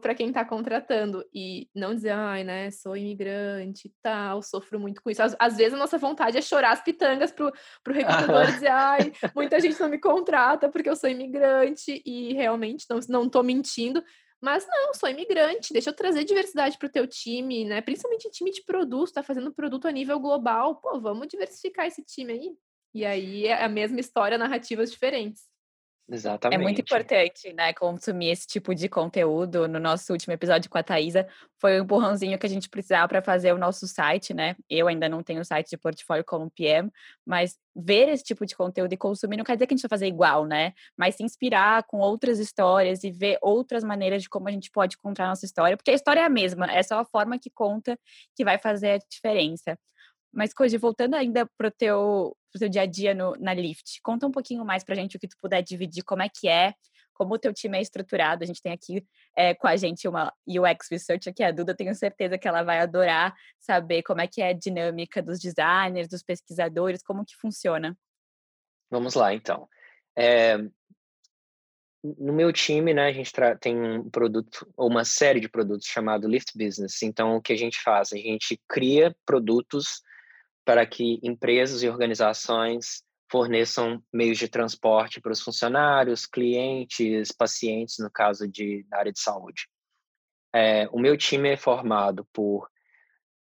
para quem está contratando. E não dizer, ai, né, sou imigrante e tal, sofro muito com isso. Às, às, vezes a nossa vontade é chorar as pitangas pro, pro recrutador e dizer, ai, muita gente não me contrata porque eu sou imigrante, e realmente não, não tô mentindo, mas não, sou imigrante, deixa eu trazer diversidade para o teu time, né? Principalmente time de produto, tá fazendo produto a nível global. Pô, vamos diversificar esse time aí. E aí é a mesma história, narrativas diferentes. Exatamente. É muito importante, né, consumir esse tipo de conteúdo. No nosso último episódio com a Thaisa, foi o um empurrãozinho que a gente precisava para fazer o nosso site, né? Eu ainda não tenho site de portfólio como PM, mas ver esse tipo de conteúdo e consumir não quer dizer que a gente vai fazer igual, né? Mas se inspirar com outras histórias e ver outras maneiras de como a gente pode contar a nossa história, porque a história é a mesma, é só a forma que conta que vai fazer a diferença. Mas, Koji, voltando ainda para o teu, pro teu dia a dia no, na Lyft, conta um pouquinho mais para a gente o que tu puder dividir, como é que é, como o teu time é estruturado. A gente tem aqui é, com a gente uma UX Researcher, que é a Duda, tenho certeza que ela vai adorar saber como é que é a dinâmica dos designers, dos pesquisadores, como que funciona. Vamos lá, então. É, no meu time, né, a gente tem um produto, ou uma série de produtos chamado Lift Business. Então, o que a gente faz? A gente cria produtos para que empresas e organizações forneçam meios de transporte para os funcionários, clientes, pacientes, no caso de na área de saúde. É, o meu time é formado por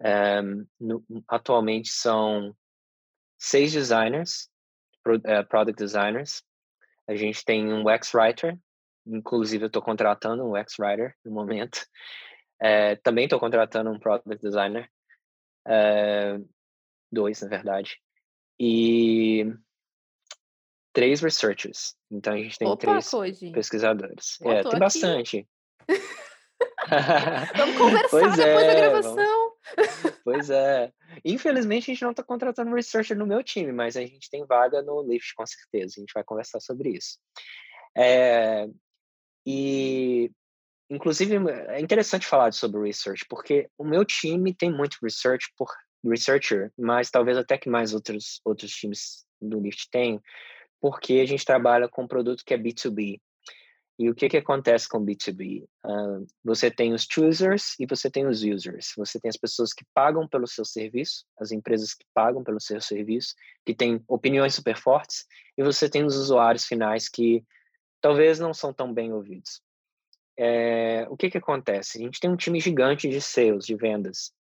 é, no, atualmente são seis designers, é, product designers. A gente tem um UX writer, inclusive eu estou contratando um UX writer no momento. É, também estou contratando um product designer. É, dois, na verdade, e três researchers. Então a gente tem Opa, três Koji. pesquisadores. é, tem aqui. bastante. vamos conversar *laughs* pois depois é, da gravação. Vamos... *laughs* Pois é. Infelizmente a gente não está contratando researcher no meu time, mas a gente tem vaga no Lyft com certeza. A gente vai conversar sobre isso. É... E inclusive é interessante falar sobre research, porque o meu time tem muito research por researcher, mas talvez até que mais outros, outros times do Lyft tenham, porque a gente trabalha com um produto que é B2B. E o que, que acontece com B2B? Uh, você tem os choosers e você tem os users. Você tem as pessoas que pagam pelo seu serviço, as empresas que pagam pelo seu serviço, que têm opiniões super fortes, e você tem os usuários finais que talvez não são tão bem ouvidos. É, o que, que acontece? A gente tem um time gigante de sales, de vendas,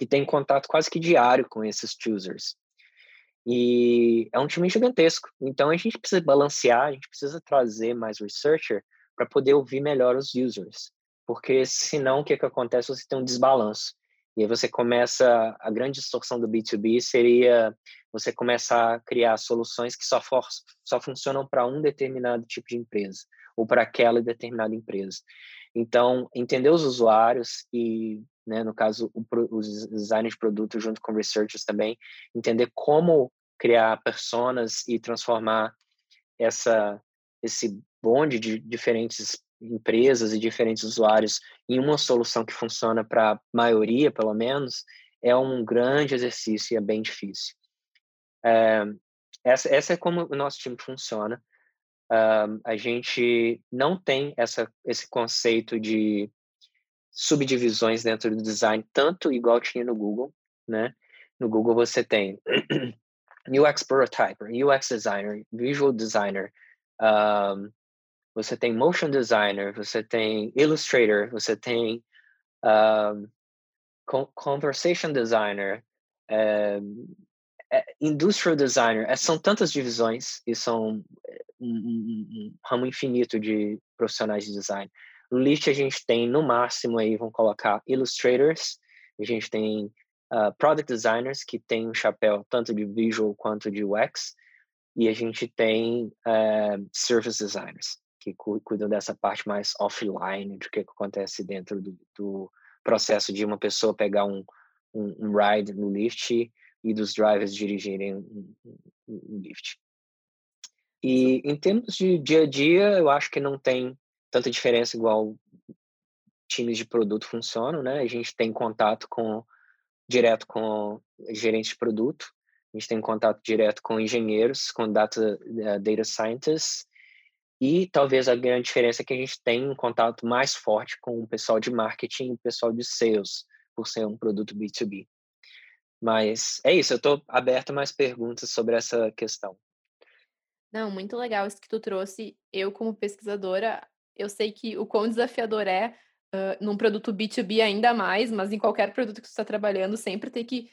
que tem contato quase que diário com esses choosers. E é um time gigantesco. Então a gente precisa balancear, a gente precisa trazer mais researcher para poder ouvir melhor os users. Porque senão o que, que acontece? Você tem um desbalanço. E aí você começa, a grande distorção do B2B seria você começar a criar soluções que só, for, só funcionam para um determinado tipo de empresa, ou para aquela determinada empresa. Então, entender os usuários e né? No caso, o, os designers de produto junto com researchers também, entender como criar personas e transformar essa esse bonde de diferentes empresas e diferentes usuários em uma solução que funciona para a maioria, pelo menos, é um grande exercício e é bem difícil. É, essa, essa é como o nosso time funciona. A gente não tem essa, esse conceito de subdivisões dentro do design, tanto igual tinha no Google, né? No Google você tem *clears throat* UX Prototyper, UX Designer, Visual Designer, um, você tem Motion Designer, você tem Illustrator, você tem um, Conversation Designer, um, Industrial Designer, é, são tantas divisões e são um, um, um ramo infinito de profissionais de design. List a gente tem, no máximo, aí vão colocar illustrators, a gente tem uh, product designers, que tem um chapéu tanto de visual quanto de UX, e a gente tem uh, service designers, que cu cuidam dessa parte mais offline, de o que, que acontece dentro do, do, processo de uma pessoa pegar um, um, ride no Lyft e dos drivers dirigirem um, um, Lyft. E em termos de dia a dia, eu acho que não tem tanta diferença igual times de produto funcionam, né? A gente tem contato com direto com gerentes de produto, a gente tem contato direto com engenheiros, com data, uh, data scientists, e talvez a grande diferença é que a gente tem um contato mais forte com o pessoal de marketing e o pessoal de sales, por ser um produto B2B. Mas é isso, eu estou aberto a mais perguntas sobre essa questão. Não, muito legal isso que tu trouxe. Eu, como pesquisadora, eu sei que o quão desafiador é uh, num produto B2B ainda mais, mas em qualquer produto que você está trabalhando, sempre ter que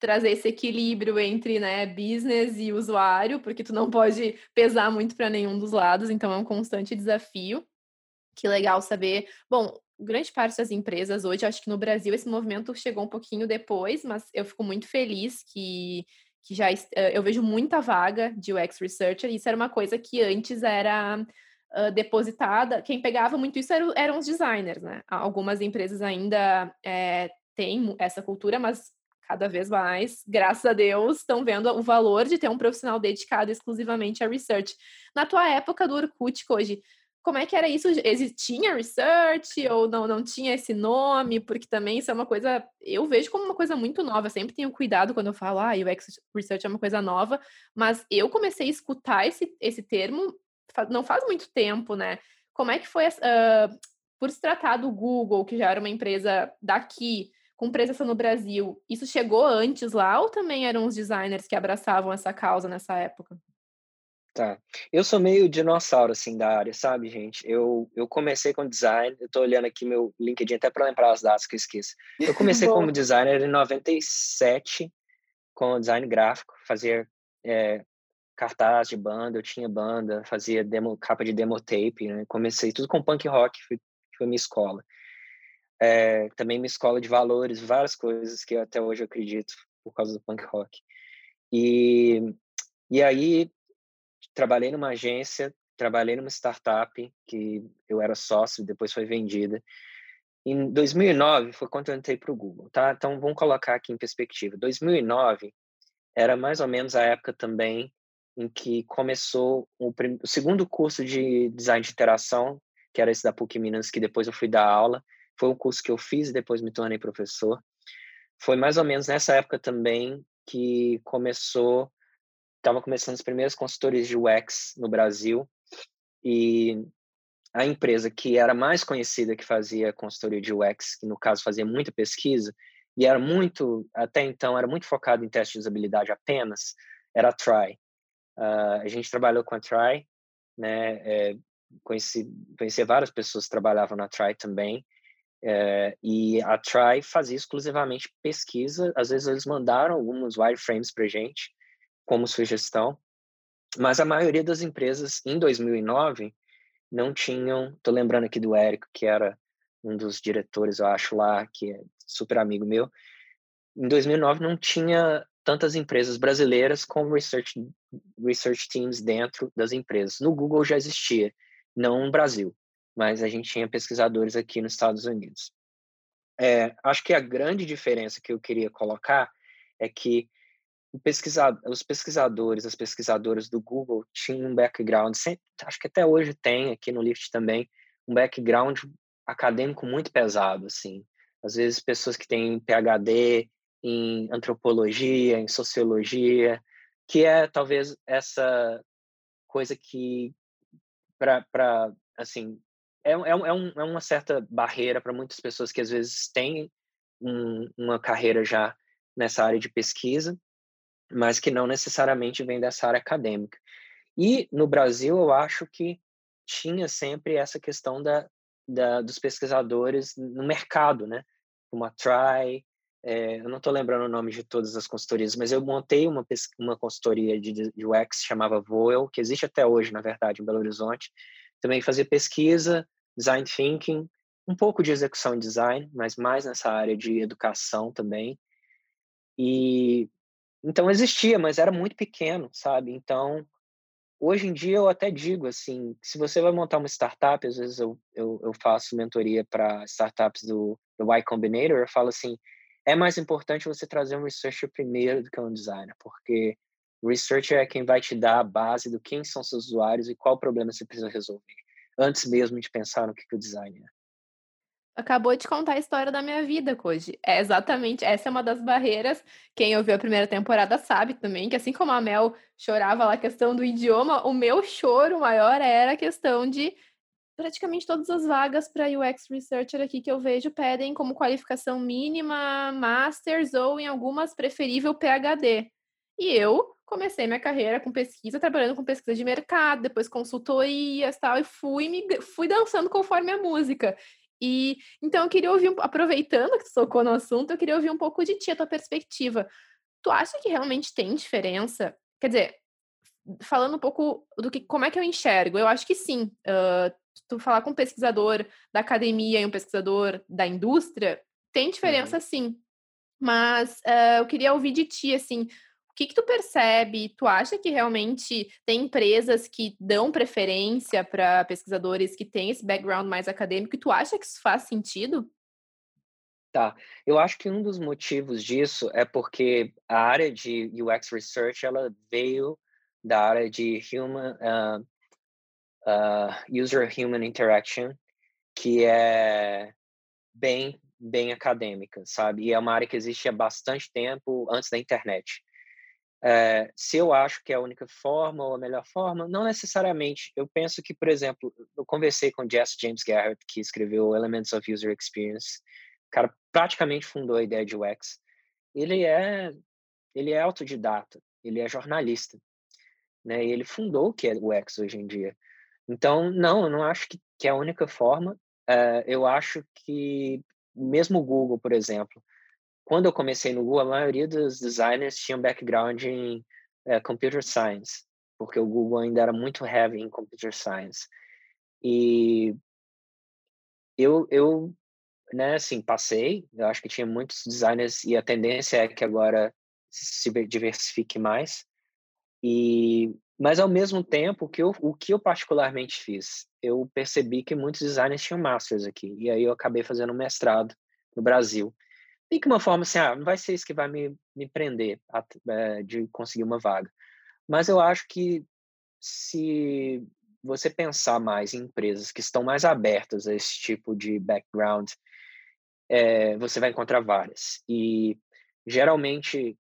trazer esse equilíbrio entre né, business e usuário, porque tu não pode pesar muito para nenhum dos lados, então é um constante desafio. Que legal saber. Bom, grande parte das empresas hoje, acho que no Brasil esse movimento chegou um pouquinho depois, mas eu fico muito feliz que, que já eu vejo muita vaga de UX Researcher, isso era uma coisa que antes era uh, depositada, quem pegava muito isso eram, os designers, né? Algumas empresas ainda é, têm essa cultura, mas cada vez mais, graças a Deus, estão vendo o valor de ter um profissional dedicado exclusivamente a research. Na tua época do Orkut, hoje, como é que era isso? Existia research ou não, não tinha esse nome? Porque também isso é uma coisa, eu vejo como uma coisa muito nova. sempre tenho cuidado quando eu falo, ah, UX research é uma coisa nova, mas eu comecei a escutar esse, esse termo não faz muito tempo, né? Como é que foi, uh, por se tratar do Google, que já era uma empresa daqui, com presença no Brasil, isso chegou antes lá ou também eram os designers que abraçavam essa causa nessa época? Tá. Eu sou meio dinossauro, assim, da área, sabe, gente? Eu, eu comecei com design, eu tô olhando aqui meu LinkedIn até para lembrar as datas que eu esqueço. Eu *laughs* comecei como designer em 97, com design gráfico, fazia é, cartaz de banda, eu tinha banda, fazia demo, capa de demo tape, né? Comecei tudo com punk rock, foi, foi minha escola. É, também minha escola de valores, várias coisas que até hoje eu acredito por causa do punk rock. E, e aí trabalhei numa agência, trabalhei numa startup que eu era sócio, depois foi vendida. Em 2009 foi quando eu entrei para o Google, tá? Então vamos colocar aqui em perspectiva. 2009 era mais ou menos a época também em que começou o, o, segundo curso de design de interação, que era esse da PUC Minas, que depois eu fui dar aula. Foi um curso que eu fiz e depois me tornei professor. Foi mais ou menos nessa época também que começou, estava começando as primeiras consultorias de UX no Brasil e a empresa que era mais conhecida que fazia consultoria de UX, que no caso fazia muita pesquisa, e era muito, até então, era muito focado em teste de usabilidade apenas, era a Try. Uh, a gente trabalhou com a Try, né? É, conheci, conheci várias pessoas que trabalhavam na Try também. É, e a Try fazia exclusivamente pesquisa. Às vezes eles mandaram alguns wireframes para gente como sugestão, mas a maioria das empresas em 2009 não tinham. Tô lembrando aqui do Érico, que era um dos diretores, eu acho lá, que é super amigo meu. Em 2009 não tinha tantas empresas brasileiras com research, research teams dentro das empresas. No Google já existia, não no Brasil, mas a gente tinha pesquisadores aqui nos Estados Unidos. É, acho que a grande diferença que eu queria colocar é que pesquisado, os pesquisadores, as pesquisadoras do Google tinham um background, sempre, acho que até hoje tem aqui no Lyft também, um background acadêmico muito pesado, assim. Às vezes pessoas que têm PhD em antropologia, em sociologia, que é talvez essa coisa que para assim é, é, é, um, é uma certa barreira para muitas pessoas que às vezes têm um, uma carreira já nessa área de pesquisa, mas que não necessariamente vem dessa área acadêmica. E no Brasil eu acho que tinha sempre essa questão da, da dos pesquisadores no mercado, né? Como a Try, é, eu não estou lembrando o nome de todas as consultorias, mas eu montei uma, uma consultoria de, de UX chamava Voel, que existe até hoje, na verdade, em Belo Horizonte. Também fazia pesquisa, design thinking, um pouco de execução e design, mas mais nessa área de educação também. E então existia, mas era muito pequeno, sabe? Então, hoje em dia eu até digo assim, se você vai montar uma startup, às vezes eu, eu, eu faço mentoria para startups do, do Y Combinator, eu falo assim, é mais importante você trazer um researcher primeiro do que um designer, porque o researcher é quem vai te dar a base do quem são seus usuários e qual problema você precisa resolver, antes mesmo de pensar no que, que o design é. Acabou de contar a história da minha vida, Koji. É exatamente, essa é uma das barreiras. Quem ouviu a primeira temporada sabe também que, assim como a Mel chorava lá a questão do idioma, o meu choro maior era a questão de praticamente todas as vagas para UX Researcher aqui que eu vejo pedem como qualificação mínima Masters ou em algumas preferível PhD. E eu comecei minha carreira com pesquisa, trabalhando com pesquisa de mercado, depois consultorias tal, e fui, me, fui dançando conforme a música. E então eu queria ouvir, aproveitando que tu tocou no assunto, eu queria ouvir um pouco de ti, a tua perspectiva. tu acha que realmente tem diferença? Quer dizer, falando um pouco do que, como é que eu enxergo, eu acho que sim. Uh, tu falar com um pesquisador da academia e um pesquisador da indústria, tem diferença uhum. sim. Mas uh, eu queria ouvir de ti, assim, que, que tu percebe? Tu acha que realmente tem empresas que dão preferência para pesquisadores que têm esse background mais acadêmico e tu acha que isso faz sentido? Tá. Eu acho que um dos motivos disso é porque a área de UX Research ela veio da área de human, uh, uh, User Human Interaction, que é bem, bem acadêmica, sabe? E é uma área que existe há bastante tempo antes da internet. É, se eu acho que é a única forma ou a melhor forma, não necessariamente. Eu penso que, por exemplo, eu conversei com Jess James Garrett, que escreveu Elements of User Experience, o cara praticamente fundou a ideia de UX. Ele é ele é autodidata, ele é jornalista, né? E ele fundou o que é UX hoje em dia. Então, não, eu não acho que, que é a única forma. Uh, eu acho que mesmo o Google, por exemplo, quando eu comecei no Google, a maioria dos designers tinham background em uh, computer science, porque o Google ainda era muito heavy em computer science. E eu, eu né, assim, passei, eu acho que tinha muitos designers e a tendência é que agora se diversifique mais. E mas ao mesmo tempo, que eu, o que eu particularmente fiz, eu percebi que muitos designers tinham masters aqui, e aí eu acabei fazendo um mestrado no Brasil. E que uma forma assim, ah, não vai ser isso que vai me, me prender a, é, de conseguir uma vaga. Mas eu acho que se você pensar mais em empresas que estão mais abertas a esse tipo de background é, você vai encontrar várias. E geralmente,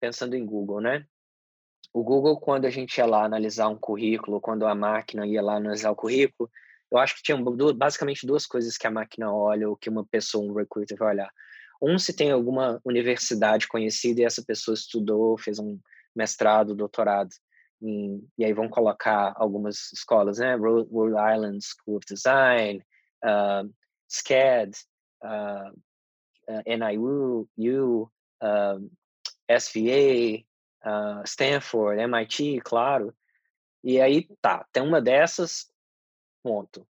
pensando em Google, né? O Google, quando a gente ia lá analisar um currículo, quando a máquina ia lá analisar o currículo, eu acho que tinha basicamente duas coisas que a máquina olha ou que uma pessoa, um recruiter vai olhar. Um, se tem alguma universidade conhecida e essa pessoa estudou, fez um mestrado, doutorado. E aí vão colocar algumas escolas, né? Rhode, Island School of Design, uh, SCAD, uh, uh, NIU, U, um, SVA, uh, Stanford, MIT, claro. E aí, tá, tem uma dessas, ponto.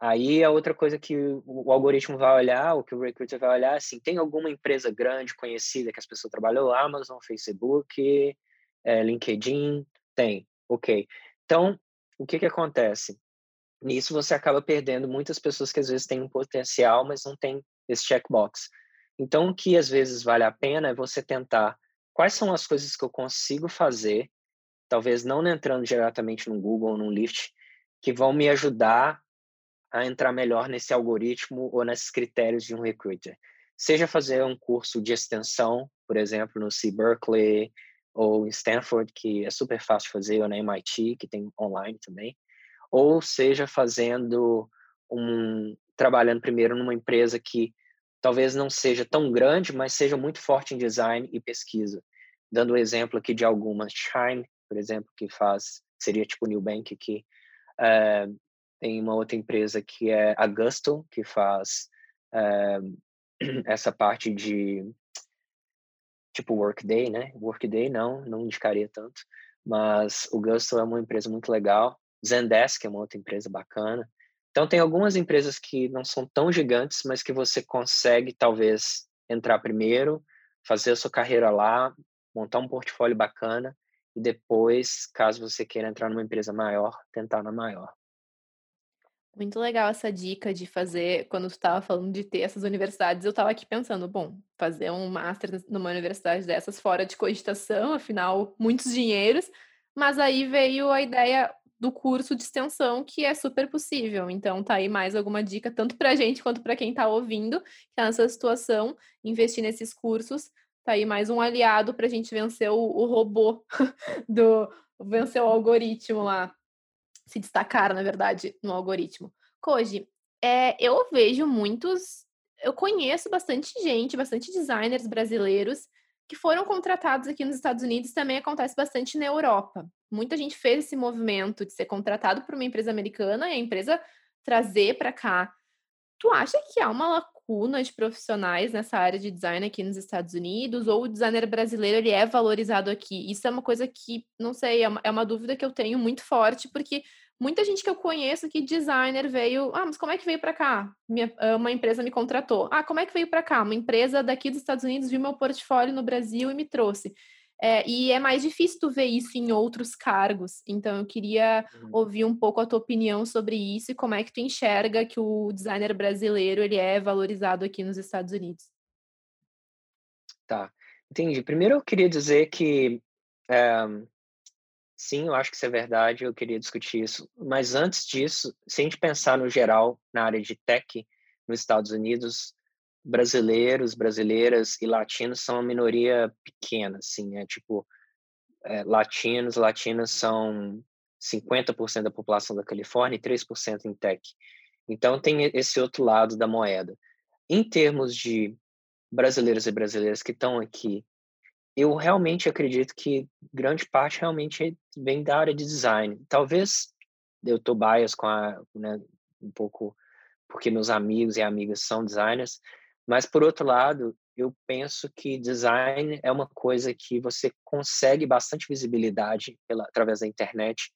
Aí a outra coisa que o, algoritmo vai olhar, o que o recruiter vai olhar, assim, tem alguma empresa grande, conhecida, que as pessoas trabalham, Amazon, Facebook, é, LinkedIn, tem, ok. Então, o que que acontece? Nisso você acaba perdendo muitas pessoas que às vezes têm um potencial, mas não tem esse checkbox. Então, o que às vezes vale a pena é você tentar quais são as coisas que eu consigo fazer, talvez não entrando diretamente no Google ou no Lyft, que vão me ajudar a entrar melhor nesse algoritmo ou nesses critérios de um recruiter. Seja fazer um curso de extensão, por exemplo, no C Berkeley ou em Stanford, que é super fácil fazer, ou na MIT, que tem online também ou seja fazendo um trabalhando primeiro numa empresa que talvez não seja tão grande, mas seja muito forte em design e pesquisa. Dando o um exemplo aqui de algumas, Shine, por exemplo, que faz, seria tipo Nubank aqui, uh, tem uma outra empresa que é a Gusto, que faz uh, *clears throat* essa parte de tipo Workday, né? Workday não, não indicaria tanto, mas o Gusto é uma empresa muito legal Zendesk é uma outra empresa bacana. Então, tem algumas empresas que não são tão gigantes, mas que você consegue, talvez, entrar primeiro, fazer a sua carreira lá, montar um portfólio bacana e depois, caso você queira entrar numa empresa maior, tentar na maior. Muito legal essa dica de fazer, quando tu estava falando de ter essas universidades, eu estava aqui pensando, bom, fazer um master numa universidade dessas fora de cogitação, afinal, muitos dinheiros, mas aí veio a ideia, do curso de extensão, que é super possível. Então, tá aí mais alguma dica, tanto para a gente quanto para quem está ouvindo, que tá nessa situação, investir nesses cursos. Tá aí mais um aliado para a gente vencer o, o robô *laughs* do vencer o algoritmo lá, se destacar, na verdade, no algoritmo. Koji, é, eu vejo muitos, eu conheço bastante gente, bastante designers brasileiros que foram contratados aqui nos Estados Unidos também acontece bastante na Europa. Muita gente fez esse movimento de ser contratado por uma empresa americana e a empresa trazer para cá. Tu acha que há uma de profissionais nessa área de design aqui nos Estados Unidos, ou o designer brasileiro ele é valorizado aqui? Isso é uma coisa que, não sei, é uma, é uma dúvida que eu tenho muito forte, porque muita gente que eu conheço que designer veio, ah, mas como é que veio para cá? Minha, ah, uma empresa me contratou. Ah, como é que veio para cá? Uma empresa daqui dos Estados Unidos viu meu portfólio no Brasil e me trouxe. É, e é mais difícil tu ver isso em outros cargos. Então, eu queria uhum. ouvir um pouco a tua opinião sobre isso e como é que tu enxerga que o designer brasileiro ele é valorizado aqui nos Estados Unidos. Tá, entendi. Primeiro, eu queria dizer que é, sim, eu acho que isso é verdade. Eu queria discutir isso. Mas antes disso, se a gente pensar no geral na área de tech nos Estados Unidos, brasileiros, brasileiras e latinos são uma minoria pequena, assim, é tipo, é, latinos, latinas são 50% da população da Califórnia e 3% em tech. Então tem esse outro lado da moeda. Em termos de brasileiros e brasileiras que estão aqui, eu realmente acredito que grande parte realmente vem da área de design. Talvez eu estou bias com a, né, um pouco porque meus amigos e amigas são designers, mas, por outro lado, eu penso que design é uma coisa que você consegue bastante visibilidade pela, através da internet,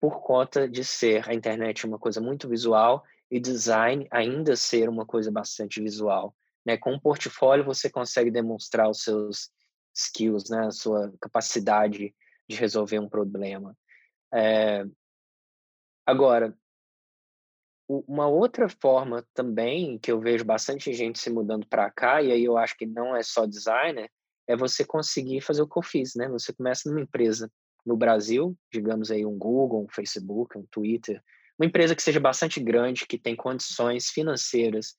por conta de ser a internet uma coisa muito visual e design ainda ser uma coisa bastante visual. Né? Com um portfólio, você consegue demonstrar os seus skills, né? a sua capacidade de resolver um problema. É... Agora, uma outra forma também que eu vejo bastante gente se mudando para cá, e aí eu acho que não é só designer, é você conseguir fazer o que eu fiz, né? Você começa numa empresa no Brasil, digamos aí um Google, um Facebook, um Twitter, uma empresa que seja bastante grande, que tem condições financeiras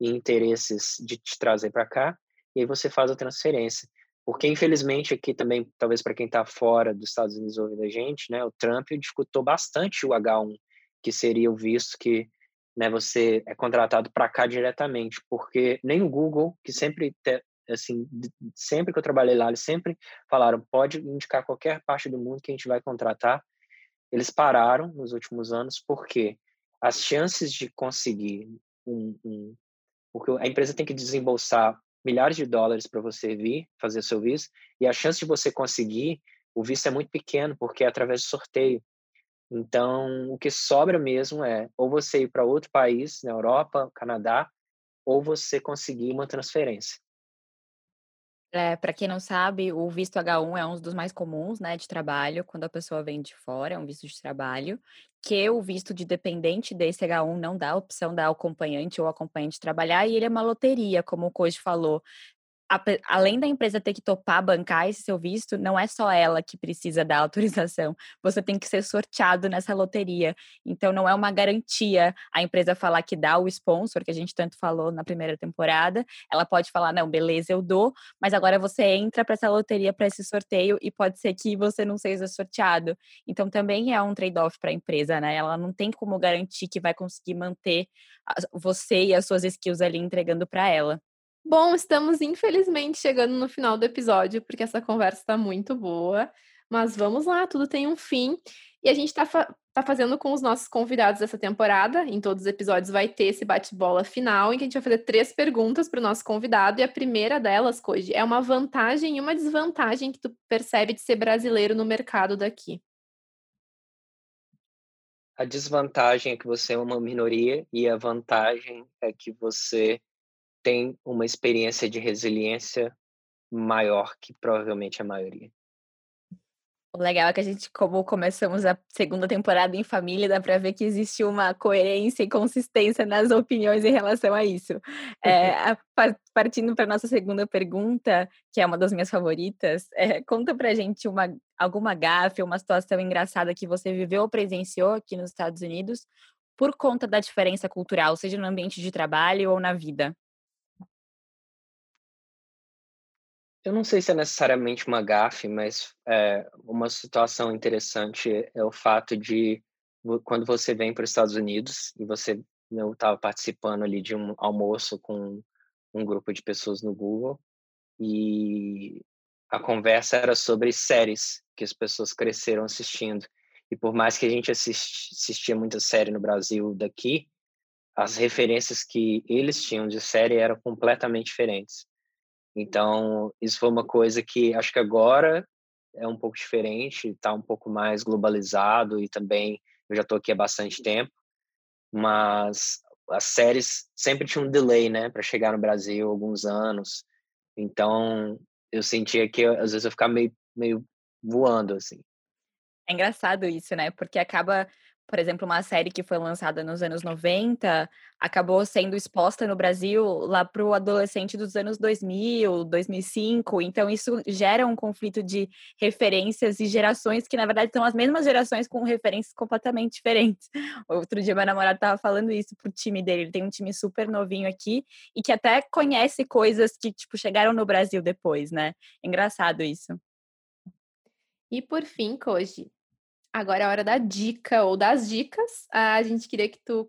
e interesses de te trazer para cá, e aí você faz a transferência. Porque, infelizmente, aqui também, talvez para quem está fora dos Estados Unidos ouvindo a gente, né, o Trump dificultou bastante o H1 que seria o visto que né, você é contratado para cá diretamente, porque nem o Google, que sempre assim, sempre que eu trabalhei lá, eles sempre falaram, pode indicar qualquer parte do mundo que a gente vai contratar. Eles pararam nos últimos anos porque as chances de conseguir um, um porque a empresa tem que desembolsar milhares de dólares para você vir fazer seu visto e a chance de você conseguir o visto é muito pequeno porque é através de sorteio. Então, o que sobra mesmo é ou você ir para outro país, na Europa, Canadá, ou você conseguir uma transferência. É, para quem não sabe, o visto H1 é um dos mais comuns, né, de trabalho, quando a pessoa vem de fora, é um visto de trabalho, que o visto de dependente desse H1 não dá a opção da acompanhante ou acompanhante trabalhar, e ele é uma loteria, como o Koji falou a, além da empresa ter que topar bancar esse seu visto, não é só ela que precisa da *laughs* autorização. Você tem que ser sorteado nessa loteria. Então, não é uma garantia a empresa falar que dá o sponsor, que a gente tanto falou na primeira temporada. Ela pode falar, não, beleza, eu dou, mas agora você entra para essa loteria, para esse sorteio, e pode ser que você não seja sorteado. Então, também é um trade-off para a empresa, né? Ela não tem como garantir que vai conseguir manter você e as suas skills ali entregando para ela. Bom, estamos infelizmente chegando no final do episódio, porque essa conversa está muito boa. Mas vamos lá, tudo tem um fim. E a gente está fa tá fazendo com os nossos convidados essa temporada. Em todos os episódios vai ter esse bate-bola final, em que a gente vai fazer três perguntas para o nosso convidado. E a primeira delas, Koji, é uma vantagem e uma desvantagem que tu percebe de ser brasileiro no mercado daqui. A desvantagem é que você é uma minoria e a vantagem é que você tem uma experiência de resiliência maior que provavelmente a maioria. O legal é que a gente, como começamos a segunda temporada em família, dá para ver que existe uma coerência e consistência nas opiniões em relação a isso. É, *laughs* partindo para nossa segunda pergunta, que é uma das minhas favoritas, é, conta para gente uma, alguma gafe, uma situação engraçada que você viveu ou presenciou aqui nos Estados Unidos por conta da diferença cultural, seja no ambiente de trabalho ou na vida. Eu não sei se é necessariamente uma gafe, mas é, uma situação interessante é o fato de quando você vem para os Estados Unidos e você eu estava participando ali de um almoço com um grupo de pessoas no Google e a conversa era sobre séries que as pessoas cresceram assistindo e por mais que a gente assistia muita série no Brasil daqui as referências que eles tinham de série eram completamente diferentes. Então, isso foi uma coisa que acho que agora é um pouco diferente, está um pouco mais globalizado e também eu já estou aqui há bastante tempo, mas as séries sempre tinham um delay, né, para chegar no Brasil, alguns anos. Então, eu sentia que às vezes eu ficava meio, meio voando, assim. É engraçado isso, né? Porque acaba por exemplo, uma série que foi lançada nos anos 90 acabou sendo exposta no Brasil lá para o adolescente dos anos 2000, 2005. Então, isso gera um conflito de referências e gerações que, na verdade, são as mesmas gerações com referências completamente *laughs* diferentes. Outro dia, meu namorado estava falando isso pro time dele. Ele tem um time super novinho aqui e que até conhece coisas que, tipo, chegaram no Brasil depois, né? Engraçado isso. E por fim, Koji, Agora é a hora da dica ou das dicas. A gente queria que tu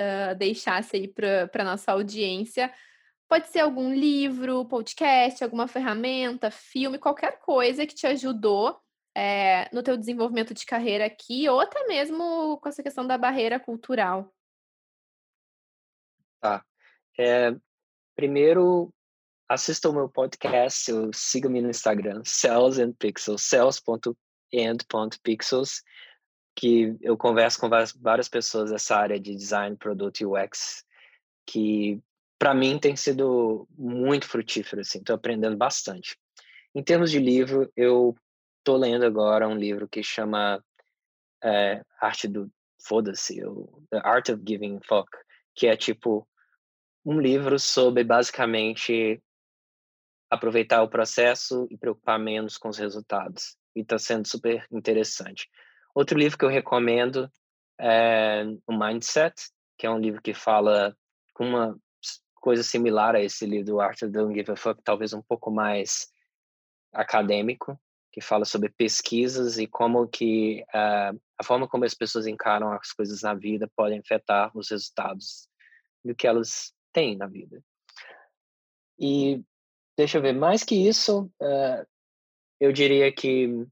uh, deixasse aí para nossa audiência. Pode ser algum livro, podcast, alguma ferramenta, filme, qualquer coisa que te ajudou é, no teu desenvolvimento de carreira aqui, ou até mesmo com essa questão da barreira cultural. Tá. É, primeiro, assista o meu podcast, siga-me no Instagram, Cells and Pixels, cells.pixels and.pixels, que eu converso com várias pessoas dessa área de design, produto e UX, que para mim tem sido muito frutífero, assim, estou aprendendo bastante. Em termos de livro, eu estou lendo agora um livro que chama é, Arte do Foda-se, The Art of Giving Fuck, que é tipo um livro sobre basicamente aproveitar o processo e preocupar menos com os resultados e está sendo super interessante. Outro livro que eu recomendo é o Mindset, que é um livro que fala com uma coisa similar a esse livro do Arthur Don't Give a Fuck, talvez um pouco mais acadêmico, que fala sobre pesquisas e como que uh, a forma como as pessoas encaram as coisas na vida podem afetar os resultados do que elas têm na vida. E deixa eu ver, mais que isso, uh, eu diria que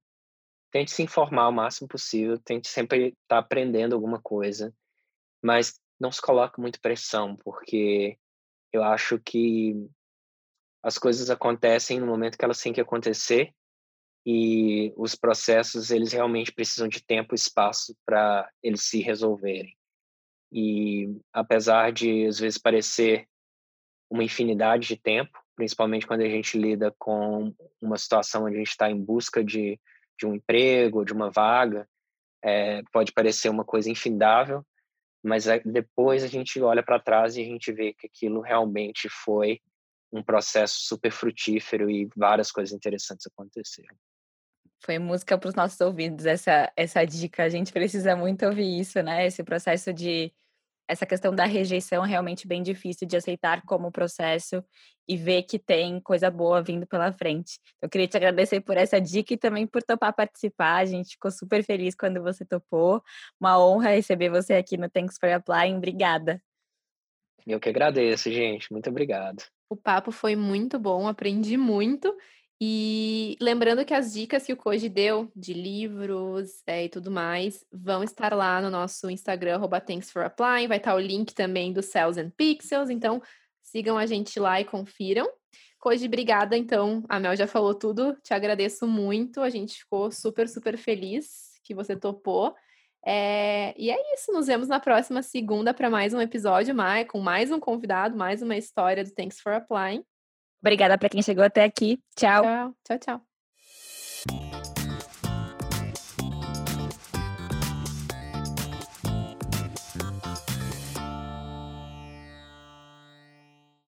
tente se informar o máximo possível, tente sempre estar tá aprendendo alguma coisa, mas não se coloque muito pressão, porque eu acho que as coisas acontecem no momento que elas têm que acontecer e os processos eles realmente precisam de tempo e espaço para eles se resolverem. E apesar de às vezes parecer uma infinidade de tempo, principalmente quando a gente lida com uma situação onde a gente está em busca de, de um emprego, de uma vaga, é, pode parecer uma coisa infindável, mas depois a gente olha para trás e a gente vê que aquilo realmente foi um processo super frutífero e várias coisas interessantes aconteceram. Foi música para os nossos ouvidos essa essa dica. A gente precisa muito ouvir isso, né? Esse processo de essa questão da rejeição é realmente bem difícil de aceitar como processo e ver que tem coisa boa vindo pela frente. Eu queria te agradecer por essa dica e também por topar participar. A gente ficou super feliz quando você topou. Uma honra receber você aqui no Thanks for Applying. Obrigada. Eu que agradeço, gente. Muito obrigado. O papo foi muito bom, aprendi muito. E lembrando que as dicas que o Koji deu de livros é, e tudo mais vão estar lá no nosso Instagram, Thanks for Applying. Vai estar o link também do Cells and Pixels. Então, sigam a gente lá e confiram. Koji, obrigada. Então, a Mel já falou tudo. Te agradeço muito. A gente ficou super, super feliz que você topou. É... E é isso. Nos vemos na próxima segunda para mais um episódio, com mais um convidado, mais uma história do Thanks for Applying. Obrigada para quem chegou até aqui. Tchau. Tchau, tchau, tchau.